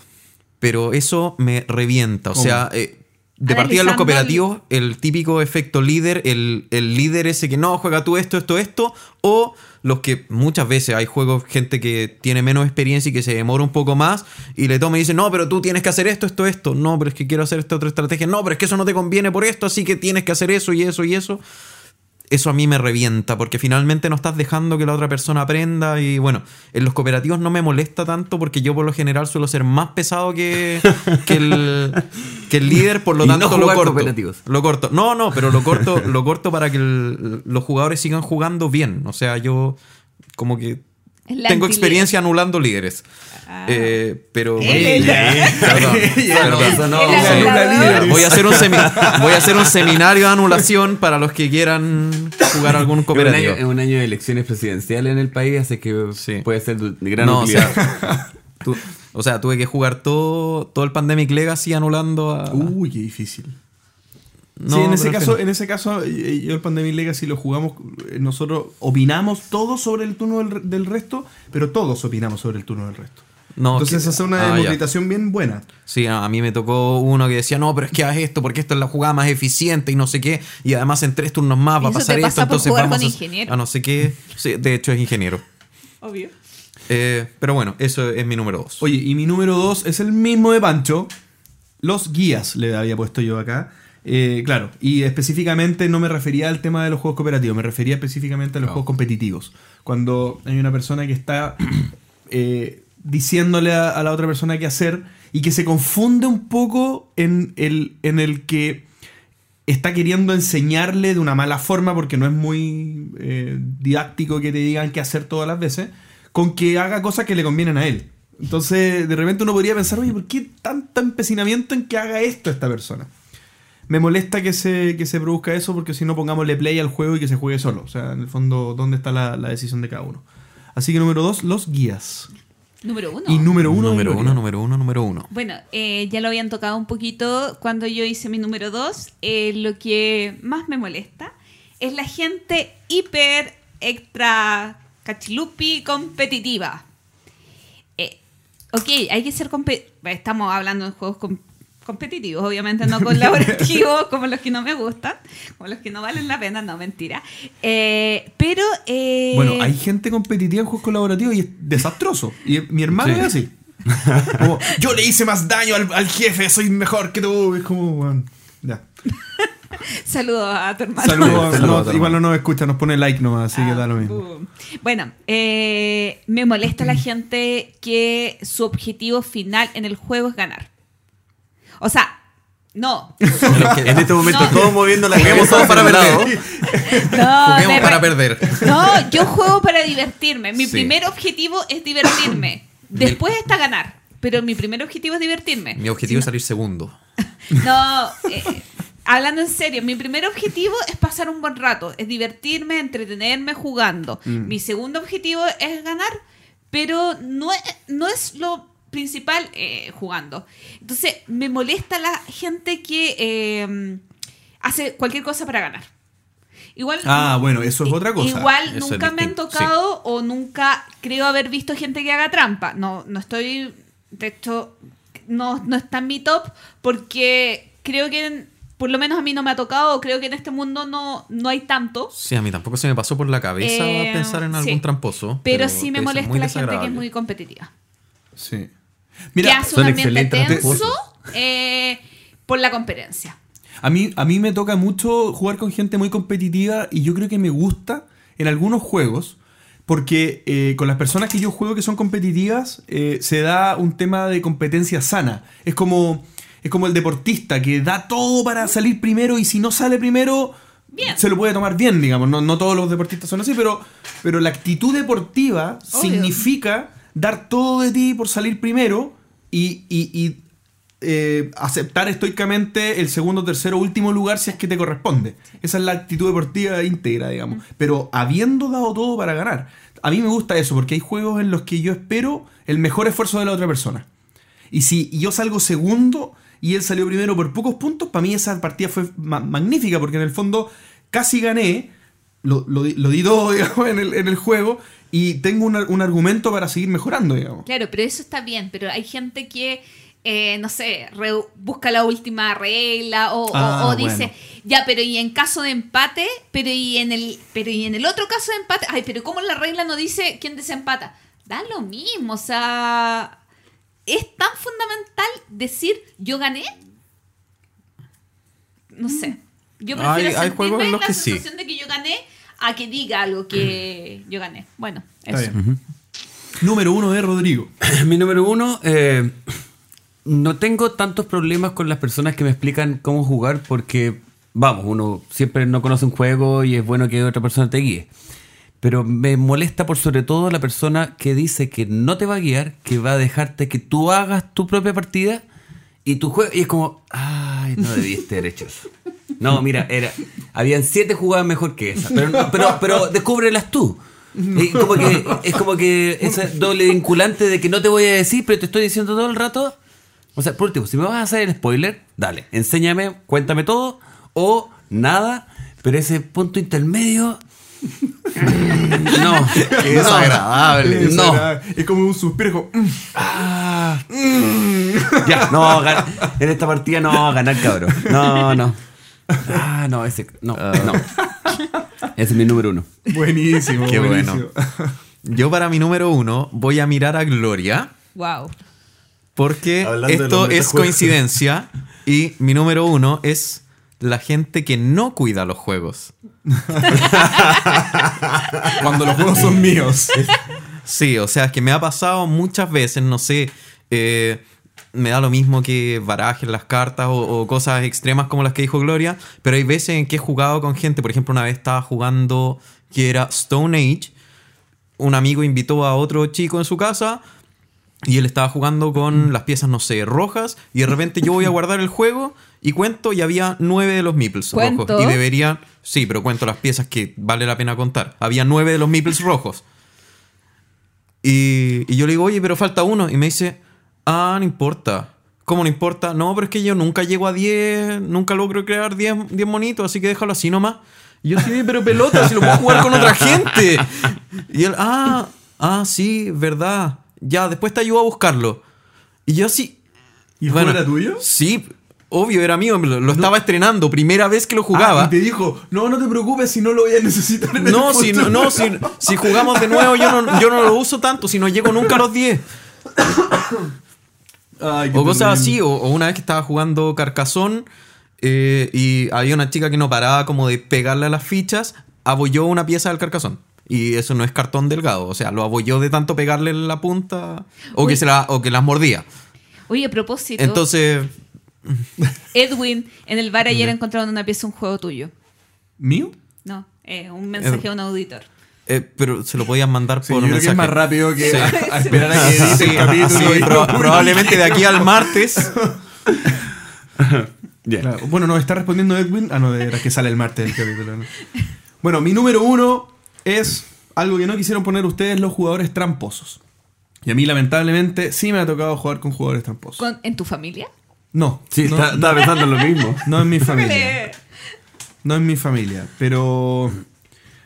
[SPEAKER 4] Pero eso me revienta. O
[SPEAKER 2] ¿Cómo?
[SPEAKER 4] sea, eh, de partida en los cooperativos, el típico efecto líder, el, el líder ese que no, juega tú esto, esto, esto. O los que muchas veces hay juegos, gente que tiene menos experiencia y que se demora un poco más y le toma y dice, no, pero tú tienes que hacer esto, esto, esto. No, pero es que quiero hacer esta otra estrategia. No, pero es que eso no te conviene por esto, así que tienes que hacer eso y eso y eso eso a mí me revienta, porque finalmente no estás dejando que la otra persona aprenda. Y bueno, en los cooperativos no me molesta tanto porque yo por lo general suelo ser más pesado que, que, el, que el líder, por lo
[SPEAKER 5] Y no
[SPEAKER 4] tanto lo corto.
[SPEAKER 5] cooperativos.
[SPEAKER 4] Lo corto. No, no, pero lo corto, lo corto para que el- los jugadores sigan jugando bien. O sea, yo como que tengo experiencia anulando líderes.
[SPEAKER 3] Ah.
[SPEAKER 4] Eh, pero. Voy a, hacer un semi- voy a hacer un seminario de anulación para los que quieran jugar algún
[SPEAKER 5] Es un,
[SPEAKER 4] cooperativo.
[SPEAKER 5] año, es un año de elecciones presidenciales en el país, así que
[SPEAKER 4] Sí.
[SPEAKER 5] puede ser de gran
[SPEAKER 4] No, o
[SPEAKER 5] utilidad.
[SPEAKER 4] sea, tu- o sea, tuve que jugar todo, todo el Pandemic Legacy anulando a.
[SPEAKER 2] Uy, qué difícil.
[SPEAKER 4] No,
[SPEAKER 2] sí, en ese, caso, en ese caso, yo el Pandemic Legacy lo jugamos, eh, nosotros opinamos todos sobre el turno del, re- del resto, pero todos opinamos sobre el turno del resto.
[SPEAKER 4] No,
[SPEAKER 2] Entonces
[SPEAKER 4] que-
[SPEAKER 2] hace una
[SPEAKER 4] ah,
[SPEAKER 2] bien buena.
[SPEAKER 4] Sí, a mí me tocó uno que decía, no, pero es que haz esto porque esto es la jugada más eficiente y no sé qué. Y además en tres turnos más va a pasar
[SPEAKER 3] te
[SPEAKER 4] esto, entonces
[SPEAKER 3] jugar
[SPEAKER 4] vamos
[SPEAKER 3] con
[SPEAKER 4] a,
[SPEAKER 3] ingeniero.
[SPEAKER 4] a no sé qué. Sí, de hecho es ingeniero.
[SPEAKER 3] Obvio.
[SPEAKER 4] Eh, pero bueno, eso es mi número dos.
[SPEAKER 2] Oye, y mi número dos es el mismo de Pancho. Los guías le había puesto yo acá. Eh, claro, y específicamente no me refería al tema de los juegos cooperativos, me refería específicamente a los
[SPEAKER 5] Claro.
[SPEAKER 2] juegos competitivos. Cuando hay una persona que está eh, diciéndole a, a la otra persona qué hacer y que se confunde un poco en el, en el que está queriendo enseñarle de una mala forma porque no es muy eh, didáctico que te digan qué hacer todas las veces, con que haga cosas que le convienen a él. Entonces, de repente uno podría pensar, oye, ¿por qué tanto empecinamiento en que haga esto esta persona? Me molesta que se, que se produzca eso porque si no pongámosle play al juego y que se juegue solo. O sea, en el fondo, ¿dónde está la, la decisión de cada uno? Así que número dos, los guías.
[SPEAKER 3] Número uno.
[SPEAKER 2] Y número uno,
[SPEAKER 4] número uno, número uno, número uno.
[SPEAKER 3] Bueno, eh, ya lo habían tocado un poquito cuando yo hice mi número 2. lo que más me molesta es la gente hiper extra cachilupi competitiva. Eh, ok, hay que ser compe- Estamos hablando de juegos com- competitivos, obviamente no colaborativos, como los que no me gustan, como los que no valen la pena, no, mentira. Eh, pero. eh,
[SPEAKER 2] Bueno, hay gente competitiva en juegos colaborativos y es desastroso. Y mi hermano
[SPEAKER 5] Sí.
[SPEAKER 2] es así. Como, yo le hice más daño al, al jefe, soy mejor que tú. Es como, bueno, ya.
[SPEAKER 3] Saludos a tu hermano.
[SPEAKER 2] Saludos.
[SPEAKER 5] Saludos
[SPEAKER 2] no,
[SPEAKER 5] a tu
[SPEAKER 2] igual no nos escucha, nos pone like nomás, así que
[SPEAKER 3] Ah,
[SPEAKER 2] da lo mismo.
[SPEAKER 3] boom. Bueno, eh, me molesta la gente que su objetivo final en el juego es ganar. O sea, No.
[SPEAKER 5] En este momento
[SPEAKER 3] No.
[SPEAKER 5] todos moviendo la
[SPEAKER 4] Juguemos todos para perder.
[SPEAKER 3] No,
[SPEAKER 4] Juguemos para perder.
[SPEAKER 3] No, yo juego para divertirme. Mi
[SPEAKER 4] Sí.
[SPEAKER 3] primer objetivo es divertirme. Después está ganar. Pero mi primer objetivo es divertirme.
[SPEAKER 4] Mi objetivo es salir segundo.
[SPEAKER 3] No, eh, hablando en serio, mi primer objetivo es pasar un buen rato, es divertirme, entretenerme jugando. Mi segundo objetivo es ganar, pero no es, no es lo principal eh, jugando. Entonces, me molesta la gente que eh, hace cualquier cosa para ganar. Igual,
[SPEAKER 2] Ah, bueno, eso es otra cosa.
[SPEAKER 3] Igual
[SPEAKER 4] Eso
[SPEAKER 3] nunca me han tocado o nunca creo haber visto gente que haga trampa. No, no estoy. De hecho, no, no está en mi top porque creo que en- por lo menos a mí no me ha tocado o creo que en este mundo no, no hay tanto.
[SPEAKER 4] Sí, a mí tampoco se me pasó por la cabeza
[SPEAKER 3] Eh,
[SPEAKER 4] pensar en algún
[SPEAKER 3] sí.
[SPEAKER 4] tramposo.
[SPEAKER 3] Pero, sí me molesta
[SPEAKER 4] muy
[SPEAKER 3] la gente que es
[SPEAKER 4] desagradable.
[SPEAKER 3] muy competitiva.
[SPEAKER 2] Sí.
[SPEAKER 3] Que
[SPEAKER 2] Mira,
[SPEAKER 3] hace
[SPEAKER 5] son
[SPEAKER 3] un ambiente tenso eh, por la competencia.
[SPEAKER 2] A mí, a mí me toca mucho jugar con gente muy competitiva y yo creo que me gusta en algunos juegos porque eh, con las personas que yo juego que son competitivas eh, se da un tema de competencia sana. Es como, es como el deportista que da todo para salir primero y si no sale primero
[SPEAKER 3] Bien.
[SPEAKER 2] se lo puede tomar bien, digamos. No, no todos los deportistas son así, pero, pero la actitud deportiva
[SPEAKER 3] Obvio.
[SPEAKER 2] significa dar todo de ti por salir primero y, y- y, eh, aceptar estoicamente el segundo, tercero, último lugar si es que te corresponde. Esa es la actitud deportiva íntegra, digamos. Pero habiendo dado todo para ganar. A mí me gusta eso, porque hay juegos en los que yo espero el mejor esfuerzo de la otra persona. Y si yo salgo segundo y él salió primero por pocos puntos, para mí esa partida fue ma- magnífica, porque en el fondo casi gané, lo, lo di- lo di todo, digamos, en el, en el juego, y tengo un, un argumento para seguir mejorando, digamos.
[SPEAKER 3] Claro, pero eso está bien, pero hay gente que, eh, no sé, re- busca la última regla o,
[SPEAKER 2] Ah,
[SPEAKER 3] o dice,
[SPEAKER 2] bueno.
[SPEAKER 3] ya, pero y en caso de empate, pero y en el pero y en el otro caso de empate, ay, pero ¿cómo la regla no dice quién desempata? Da lo mismo, o sea, es tan fundamental decir yo gané. No sé. Yo prefiero
[SPEAKER 4] Hay- hay juegos en los
[SPEAKER 3] la
[SPEAKER 4] que sí.
[SPEAKER 3] sensación de que yo gané a que diga algo que yo gané. Bueno,
[SPEAKER 2] Está
[SPEAKER 3] eso.
[SPEAKER 2] bien. Número uno de Rodrigo.
[SPEAKER 5] Mi número uno, eh, no tengo tantos problemas con las personas que me explican cómo jugar porque, vamos, uno siempre no conoce un juego y es bueno que otra persona te guíe. Pero me molesta por sobre todo la persona que dice que no te va a guiar, que va a dejarte que tú hagas tu propia partida y tu juego. Y es como, ay, no debiste haber hecho eso. No, mira, era, habían siete jugadas mejor que esa. Pero, pero, pero descúbrelas tú. Y como que, es como que ese doble vinculante de que no te voy a decir, pero te estoy diciendo todo el rato. O sea, por último, si me vas a hacer el spoiler, dale, enséñame, cuéntame todo, o nada, pero ese punto intermedio. No, No.
[SPEAKER 2] era- Es como un suspiro. como, mm.
[SPEAKER 5] Ah, ya, no, en esta partida no va a ganar, cabrón. No, no. Ah, no, ese, no, no. Ese es mi número uno.
[SPEAKER 2] Buenísimo,
[SPEAKER 4] Qué
[SPEAKER 2] buenísimo.
[SPEAKER 4] bueno. Yo para mi número uno voy a mirar a Gloria
[SPEAKER 3] Wow.
[SPEAKER 4] porque
[SPEAKER 5] Hablando
[SPEAKER 4] esto es coincidencia y mi número uno es la gente que no cuida los juegos.
[SPEAKER 2] Cuando los juegos son míos.
[SPEAKER 4] Sí, o sea, es que me ha pasado muchas veces, no sé, eh, me da lo mismo que barajes las cartas o, o cosas extremas como las que dijo Gloria, pero hay veces en que he jugado con gente, por ejemplo, una vez estaba jugando que era Stone Age, un amigo invitó a otro chico en su casa y él estaba jugando con las piezas, no sé, rojas, y de repente yo voy a guardar el juego y cuento y había nueve de los meeples
[SPEAKER 3] ¿Cuento?
[SPEAKER 4] rojos. Y deberían, sí, pero cuento las piezas que vale la pena contar. Había nueve de los meeples rojos. Y, y yo le digo, oye, pero falta uno. Y me dice, ah, no importa. ¿Cómo no importa? No, pero es que yo nunca llego a 10, nunca logro crear 10, 10 monitos, así que déjalo así nomás. Y yo sí, pero pelota, si lo puedo jugar con otra gente. Y él, ah, ah, sí, verdad. Ya, después te ayudo a buscarlo. Y yo así.
[SPEAKER 2] ¿Y el juego era tuyo?
[SPEAKER 4] Sí, obvio, era mío. Lo, estaba estrenando, primera vez que lo jugaba.
[SPEAKER 2] Ah, y te dijo, no, no te preocupes si no lo voy a necesitar en el
[SPEAKER 4] No, si, no,
[SPEAKER 2] futuro".
[SPEAKER 4] no si, si jugamos de nuevo, yo no, yo no lo uso tanto, si no llego nunca a los 10.
[SPEAKER 2] Ay,
[SPEAKER 4] O cosas así, o, o una vez que estaba jugando Carcasón eh, y había una chica que no paraba como de pegarle a las fichas, abolló una pieza del Carcasón. Y eso no es cartón delgado, o sea, lo abolló de tanto pegarle en la punta o que, se la, o que las mordía.
[SPEAKER 3] Oye, a propósito.
[SPEAKER 4] Entonces,
[SPEAKER 3] Edwin en el bar ayer encontraron una pieza un juego tuyo.
[SPEAKER 2] ¿Mío?
[SPEAKER 3] No, eh, un mensaje a un auditor.
[SPEAKER 4] Eh, pero se lo podían mandar
[SPEAKER 2] Sí,
[SPEAKER 4] por
[SPEAKER 2] yo creo que
[SPEAKER 4] mensaje.
[SPEAKER 2] es más rápido que
[SPEAKER 4] Sí.
[SPEAKER 2] a, a esperar a que edite
[SPEAKER 4] Sí,
[SPEAKER 2] el capítulo.
[SPEAKER 4] sí,
[SPEAKER 2] y-
[SPEAKER 4] pro- probablemente de aquí al martes.
[SPEAKER 5] Ya.
[SPEAKER 2] Claro, Bueno, nos está respondiendo Edwin. Ah, no, de veras que sale el martes del capítulo. ¿no? Bueno, mi número uno es algo que no quisieron poner ustedes, los jugadores tramposos. Y a mí, lamentablemente, sí me ha tocado jugar con jugadores tramposos.
[SPEAKER 3] Con- ¿En tu familia?
[SPEAKER 2] No,
[SPEAKER 5] Sí,
[SPEAKER 2] no,
[SPEAKER 5] está- estaba pensando en lo mismo.
[SPEAKER 2] no en mi familia. No en mi familia. Pero.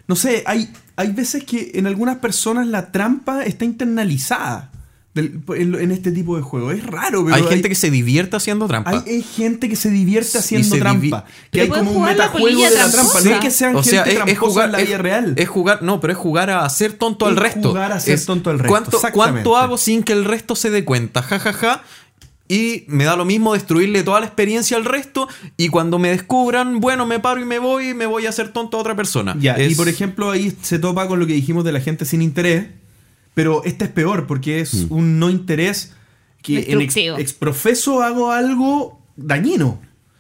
[SPEAKER 2] No sé, hay, hay veces que en algunas personas la trampa está internalizada del- en, en este tipo de juegos. Es raro, pero.
[SPEAKER 4] Hay gente que se divierte haciendo trampa.
[SPEAKER 2] Hay, hay gente que se divierte haciendo
[SPEAKER 4] se
[SPEAKER 2] trampa. Que hay como un metajuego de la trampa. No es que sean
[SPEAKER 4] o sea,
[SPEAKER 2] gente
[SPEAKER 4] es, jugar
[SPEAKER 2] en la
[SPEAKER 4] es-
[SPEAKER 2] vida real.
[SPEAKER 4] es jugar, no, pero es jugar a hacer tonto al
[SPEAKER 2] Es
[SPEAKER 4] resto.
[SPEAKER 2] jugar a
[SPEAKER 4] Es
[SPEAKER 2] tonto al resto,
[SPEAKER 4] ¿Cuánto. ¿Cuánto hago sin que el resto se dé cuenta? Ja, ja, ja. Y me da lo mismo destruirle toda la experiencia al resto. Y cuando me descubran, bueno, me paro y me voy y me voy a hacer tonto a otra persona.
[SPEAKER 2] Ya, y
[SPEAKER 4] Es-
[SPEAKER 2] por ejemplo, ahí se topa con lo que dijimos de la gente sin interés. Pero este es peor porque es
[SPEAKER 4] Mm.
[SPEAKER 2] un no interés que en ex, exprofeso hago algo dañino.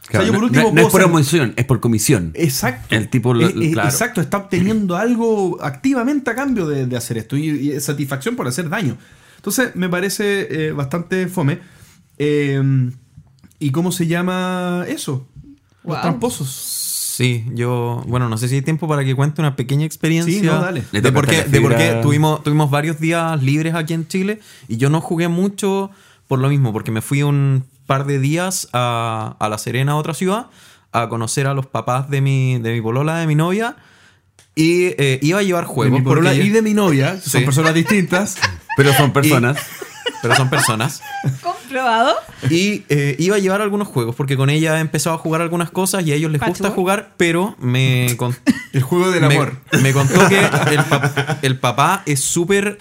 [SPEAKER 2] o sea,
[SPEAKER 5] Claro,
[SPEAKER 2] yo por
[SPEAKER 5] no-
[SPEAKER 2] último
[SPEAKER 5] no, no es por emoción, es por comisión.
[SPEAKER 2] Exacto.
[SPEAKER 5] El tipo lo-
[SPEAKER 2] Eh, eh,
[SPEAKER 5] claro.
[SPEAKER 2] Exacto, está obteniendo algo activamente a cambio de, de hacer esto y, y es satisfacción por hacer daño. Entonces, me parece eh, bastante fome. Eh, ¿Y cómo se llama eso? Los
[SPEAKER 3] Wow.
[SPEAKER 2] tramposos.
[SPEAKER 4] Sí, yo, bueno, no sé si hay tiempo para que cuente una pequeña experiencia.
[SPEAKER 2] Sí, no, dale.
[SPEAKER 5] Le
[SPEAKER 4] De por qué, de por qué tuvimos, tuvimos varios días libres aquí en Chile y yo no jugué mucho por lo mismo, porque me fui un par de días a, a La Serena, a otra ciudad, a conocer a los papás de mi, de mi polola, de mi novia, y eh, iba a llevar
[SPEAKER 2] De
[SPEAKER 4] juegos.
[SPEAKER 2] mi
[SPEAKER 4] porque
[SPEAKER 2] polola
[SPEAKER 4] ella-
[SPEAKER 2] y de mi novia, son personas distintas.
[SPEAKER 5] Pero son personas.
[SPEAKER 4] Pero son personas.
[SPEAKER 3] ¿Comprobado?
[SPEAKER 4] Y eh, iba a llevar algunos juegos, porque con ella he empezado a jugar algunas cosas y a ellos les gusta
[SPEAKER 3] Patchwork.
[SPEAKER 4] jugar, pero me, con-
[SPEAKER 2] El juego del
[SPEAKER 4] me,
[SPEAKER 2] amor.
[SPEAKER 4] me contó que el, pap- el papá es súper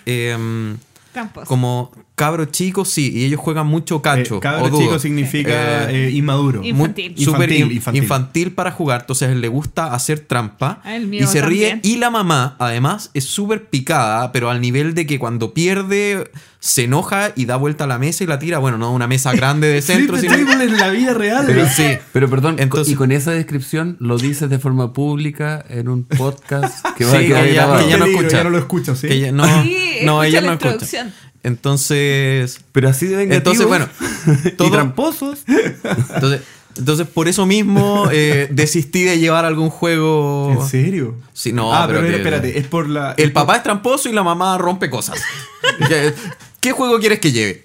[SPEAKER 3] Tramposo.
[SPEAKER 4] como cabro chico, sí, y ellos juegan mucho cacho.
[SPEAKER 2] Eh, cabro
[SPEAKER 4] o
[SPEAKER 2] chico significa
[SPEAKER 4] Eh,
[SPEAKER 2] eh, inmaduro.
[SPEAKER 3] Inf-
[SPEAKER 4] muy-
[SPEAKER 3] Infantil.
[SPEAKER 4] súper
[SPEAKER 2] Infantil,
[SPEAKER 4] in-
[SPEAKER 2] infantil.
[SPEAKER 4] infantil. para jugar, entonces le gusta hacer trampa
[SPEAKER 3] A él mío
[SPEAKER 4] y se ríe. Y la mamá, además, es súper picada, pero al nivel de que cuando pierde se enoja y da vuelta a la mesa y la tira, bueno, no una mesa grande de centro, sino
[SPEAKER 2] en la vida real.
[SPEAKER 5] Pero,
[SPEAKER 4] Sí.
[SPEAKER 5] pero perdón,
[SPEAKER 4] Entonces-
[SPEAKER 5] y con esa descripción lo dices de forma pública en un podcast que va
[SPEAKER 4] Sí,
[SPEAKER 5] a quedar
[SPEAKER 4] que ya- que ya no escucha.
[SPEAKER 2] ya no lo escucho, ¿sí?
[SPEAKER 4] que ella- no,
[SPEAKER 3] Sí,
[SPEAKER 4] no,
[SPEAKER 3] escucha
[SPEAKER 4] ella
[SPEAKER 3] la
[SPEAKER 4] no escucha. Entonces,
[SPEAKER 5] Pero así de vengativos
[SPEAKER 4] entonces bueno,
[SPEAKER 5] y
[SPEAKER 4] todo,
[SPEAKER 5] tramposos.
[SPEAKER 4] entonces, entonces por eso mismo eh, desistí de llevar algún juego.
[SPEAKER 2] ¿En serio?
[SPEAKER 4] Sí, no,
[SPEAKER 2] ah, pero,
[SPEAKER 4] pero que-
[SPEAKER 2] espérate, es por la.
[SPEAKER 4] El papá es tramposo y la mamá rompe cosas. ¿Qué, qué juego quieres que lleve?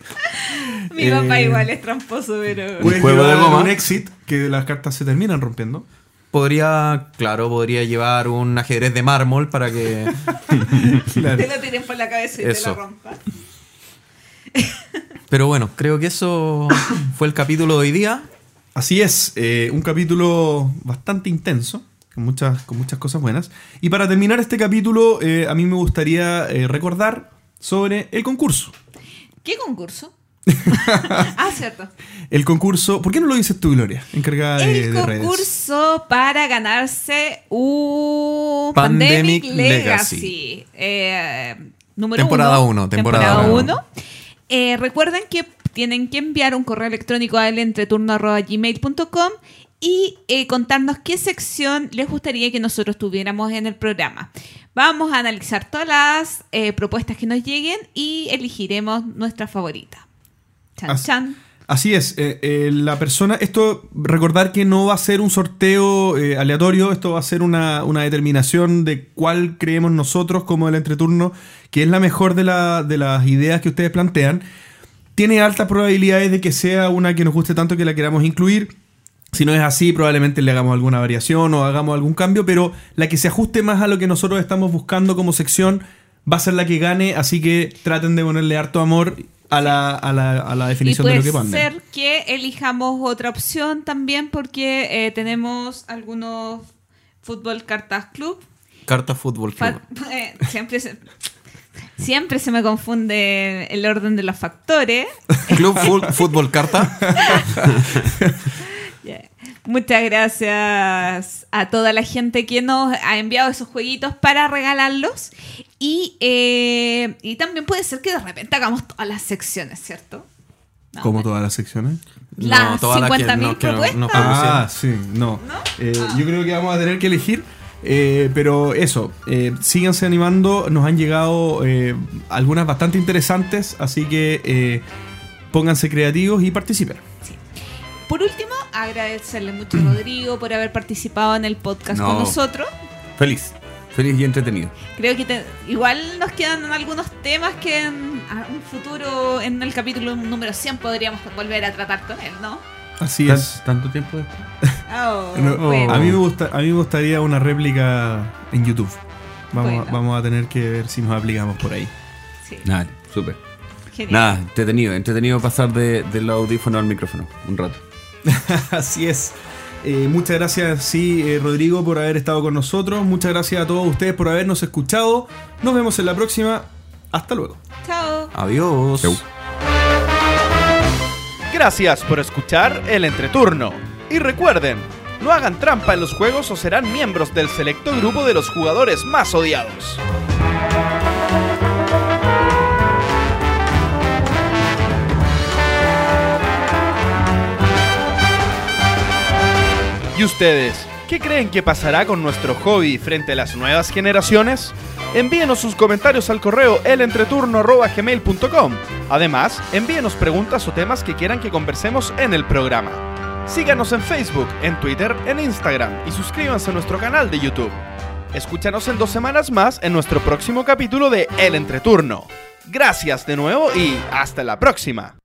[SPEAKER 3] Mi
[SPEAKER 2] Eh,
[SPEAKER 3] papá igual es tramposo, pero...
[SPEAKER 2] Puedes
[SPEAKER 5] juego de goma.
[SPEAKER 2] un exit que las cartas se terminan rompiendo.
[SPEAKER 4] Podría, claro, podría llevar un ajedrez de mármol para que.
[SPEAKER 2] Claro.
[SPEAKER 3] Te lo tiren por la cabeza y te
[SPEAKER 4] Eso.
[SPEAKER 3] lo rompan.
[SPEAKER 4] Pero bueno, creo que eso fue el capítulo de hoy día.
[SPEAKER 2] Así es, eh, un capítulo bastante intenso, con muchas, con muchas cosas buenas. Y para terminar este capítulo, eh, a mí me gustaría eh, recordar sobre el concurso.
[SPEAKER 3] ¿Qué concurso? ah, cierto.
[SPEAKER 2] El concurso, ¿por qué no lo dices tú, Gloria? Encargada de,
[SPEAKER 3] El
[SPEAKER 2] de redes.
[SPEAKER 3] concurso para ganarse un
[SPEAKER 4] Pandemic
[SPEAKER 3] Pandemic, Legacy. Eh, número
[SPEAKER 4] Temporada
[SPEAKER 3] uno.
[SPEAKER 4] uno, temporada
[SPEAKER 3] Temporada
[SPEAKER 4] uno.
[SPEAKER 3] 1. Eh, recuerden que tienen que enviar un correo electrónico a elentreturno.gmail.com y eh, contarnos qué sección les gustaría que nosotros tuviéramos en el programa. Vamos a analizar todas las eh, propuestas que nos lleguen y elegiremos nuestra favorita. Chan,
[SPEAKER 2] As-
[SPEAKER 3] chan.
[SPEAKER 2] Así es, eh, eh, la persona, esto, recordar que no va a ser un sorteo eh, aleatorio, esto va a ser una, una determinación de cuál creemos nosotros como el entreturno, que es la mejor de, la- de las ideas que ustedes plantean. Tiene altas probabilidades de que sea una que nos guste tanto que la queramos incluir. Si no es así, probablemente le hagamos alguna variación o hagamos algún cambio, pero la que se ajuste más a lo que nosotros estamos buscando como sección va a ser la que gane, así que traten de ponerle harto amor a la, a la, a la
[SPEAKER 3] Y
[SPEAKER 2] definición de
[SPEAKER 3] puede
[SPEAKER 2] lo que ponen.
[SPEAKER 3] ser que elijamos otra opción también porque eh, tenemos algunos fútbol cartas club.
[SPEAKER 4] Carta Fútbol Club.
[SPEAKER 3] Fa- eh, siempre, se, siempre se me confunde el orden de los factores.
[SPEAKER 4] Club Fútbol Carta.
[SPEAKER 3] Yeah. Muchas gracias a toda la gente que nos ha enviado esos jueguitos para regalarlos. Y, eh, y también puede ser que de repente hagamos todas las secciones, ¿cierto? No,
[SPEAKER 2] Como
[SPEAKER 3] me-
[SPEAKER 2] todas las secciones.
[SPEAKER 3] Las
[SPEAKER 4] todas las que
[SPEAKER 3] 50.000
[SPEAKER 4] no- que no-
[SPEAKER 3] propuestas.
[SPEAKER 4] no
[SPEAKER 2] Ah, sí, no.
[SPEAKER 3] ¿No?
[SPEAKER 2] Eh, Yo creo que vamos a tener que elegir. eh, pero eso, eh, síganse animando. Nos han llegado eh, algunas bastante interesantes. Así que eh, pónganse creativos y participen.
[SPEAKER 3] Por último, agradecerle mucho a Rodrigo por haber participado en el podcast
[SPEAKER 5] No.
[SPEAKER 3] con nosotros.
[SPEAKER 5] Feliz. Feliz y entretenido.
[SPEAKER 3] Creo que te- igual nos quedan algunos temas que en a un futuro, en el capítulo número 100, podríamos volver a tratar con él, ¿no?
[SPEAKER 2] Así
[SPEAKER 5] Tan-
[SPEAKER 2] es.
[SPEAKER 5] ¿Tanto tiempo después?
[SPEAKER 3] Oh,
[SPEAKER 2] No,
[SPEAKER 3] bueno.
[SPEAKER 2] a, mí me gusta, a mí me gustaría una réplica en YouTube. Vamos,
[SPEAKER 3] Bueno.
[SPEAKER 2] vamos a tener que ver si nos aplicamos por ahí.
[SPEAKER 3] Sí,
[SPEAKER 5] Nada, súper.
[SPEAKER 3] genial.
[SPEAKER 5] Nada, entretenido. Entretenido pasar de- del audífono al micrófono un rato.
[SPEAKER 2] Así es. Eh, muchas gracias, sí, eh, Rodrigo, por haber estado con nosotros. Muchas gracias a todos ustedes por habernos escuchado. Nos vemos en la próxima. Hasta luego.
[SPEAKER 3] Chao.
[SPEAKER 4] Adiós.
[SPEAKER 5] Chau.
[SPEAKER 1] Gracias por escuchar el entreturno. Y recuerden, no hagan trampa en los juegos o serán miembros del selecto grupo de los jugadores más odiados. ¿Y ustedes? ¿Qué creen que pasará con nuestro hobby frente a las nuevas generaciones? Envíenos sus comentarios al correo elentreturno.gmail.com. Además, envíenos preguntas o temas que quieran que conversemos en el programa. Síganos en Facebook, en Twitter, en Instagram y suscríbanse a nuestro canal de YouTube. Escúchanos en dos semanas más en nuestro próximo capítulo de El Entreturno. Gracias de nuevo y hasta la próxima.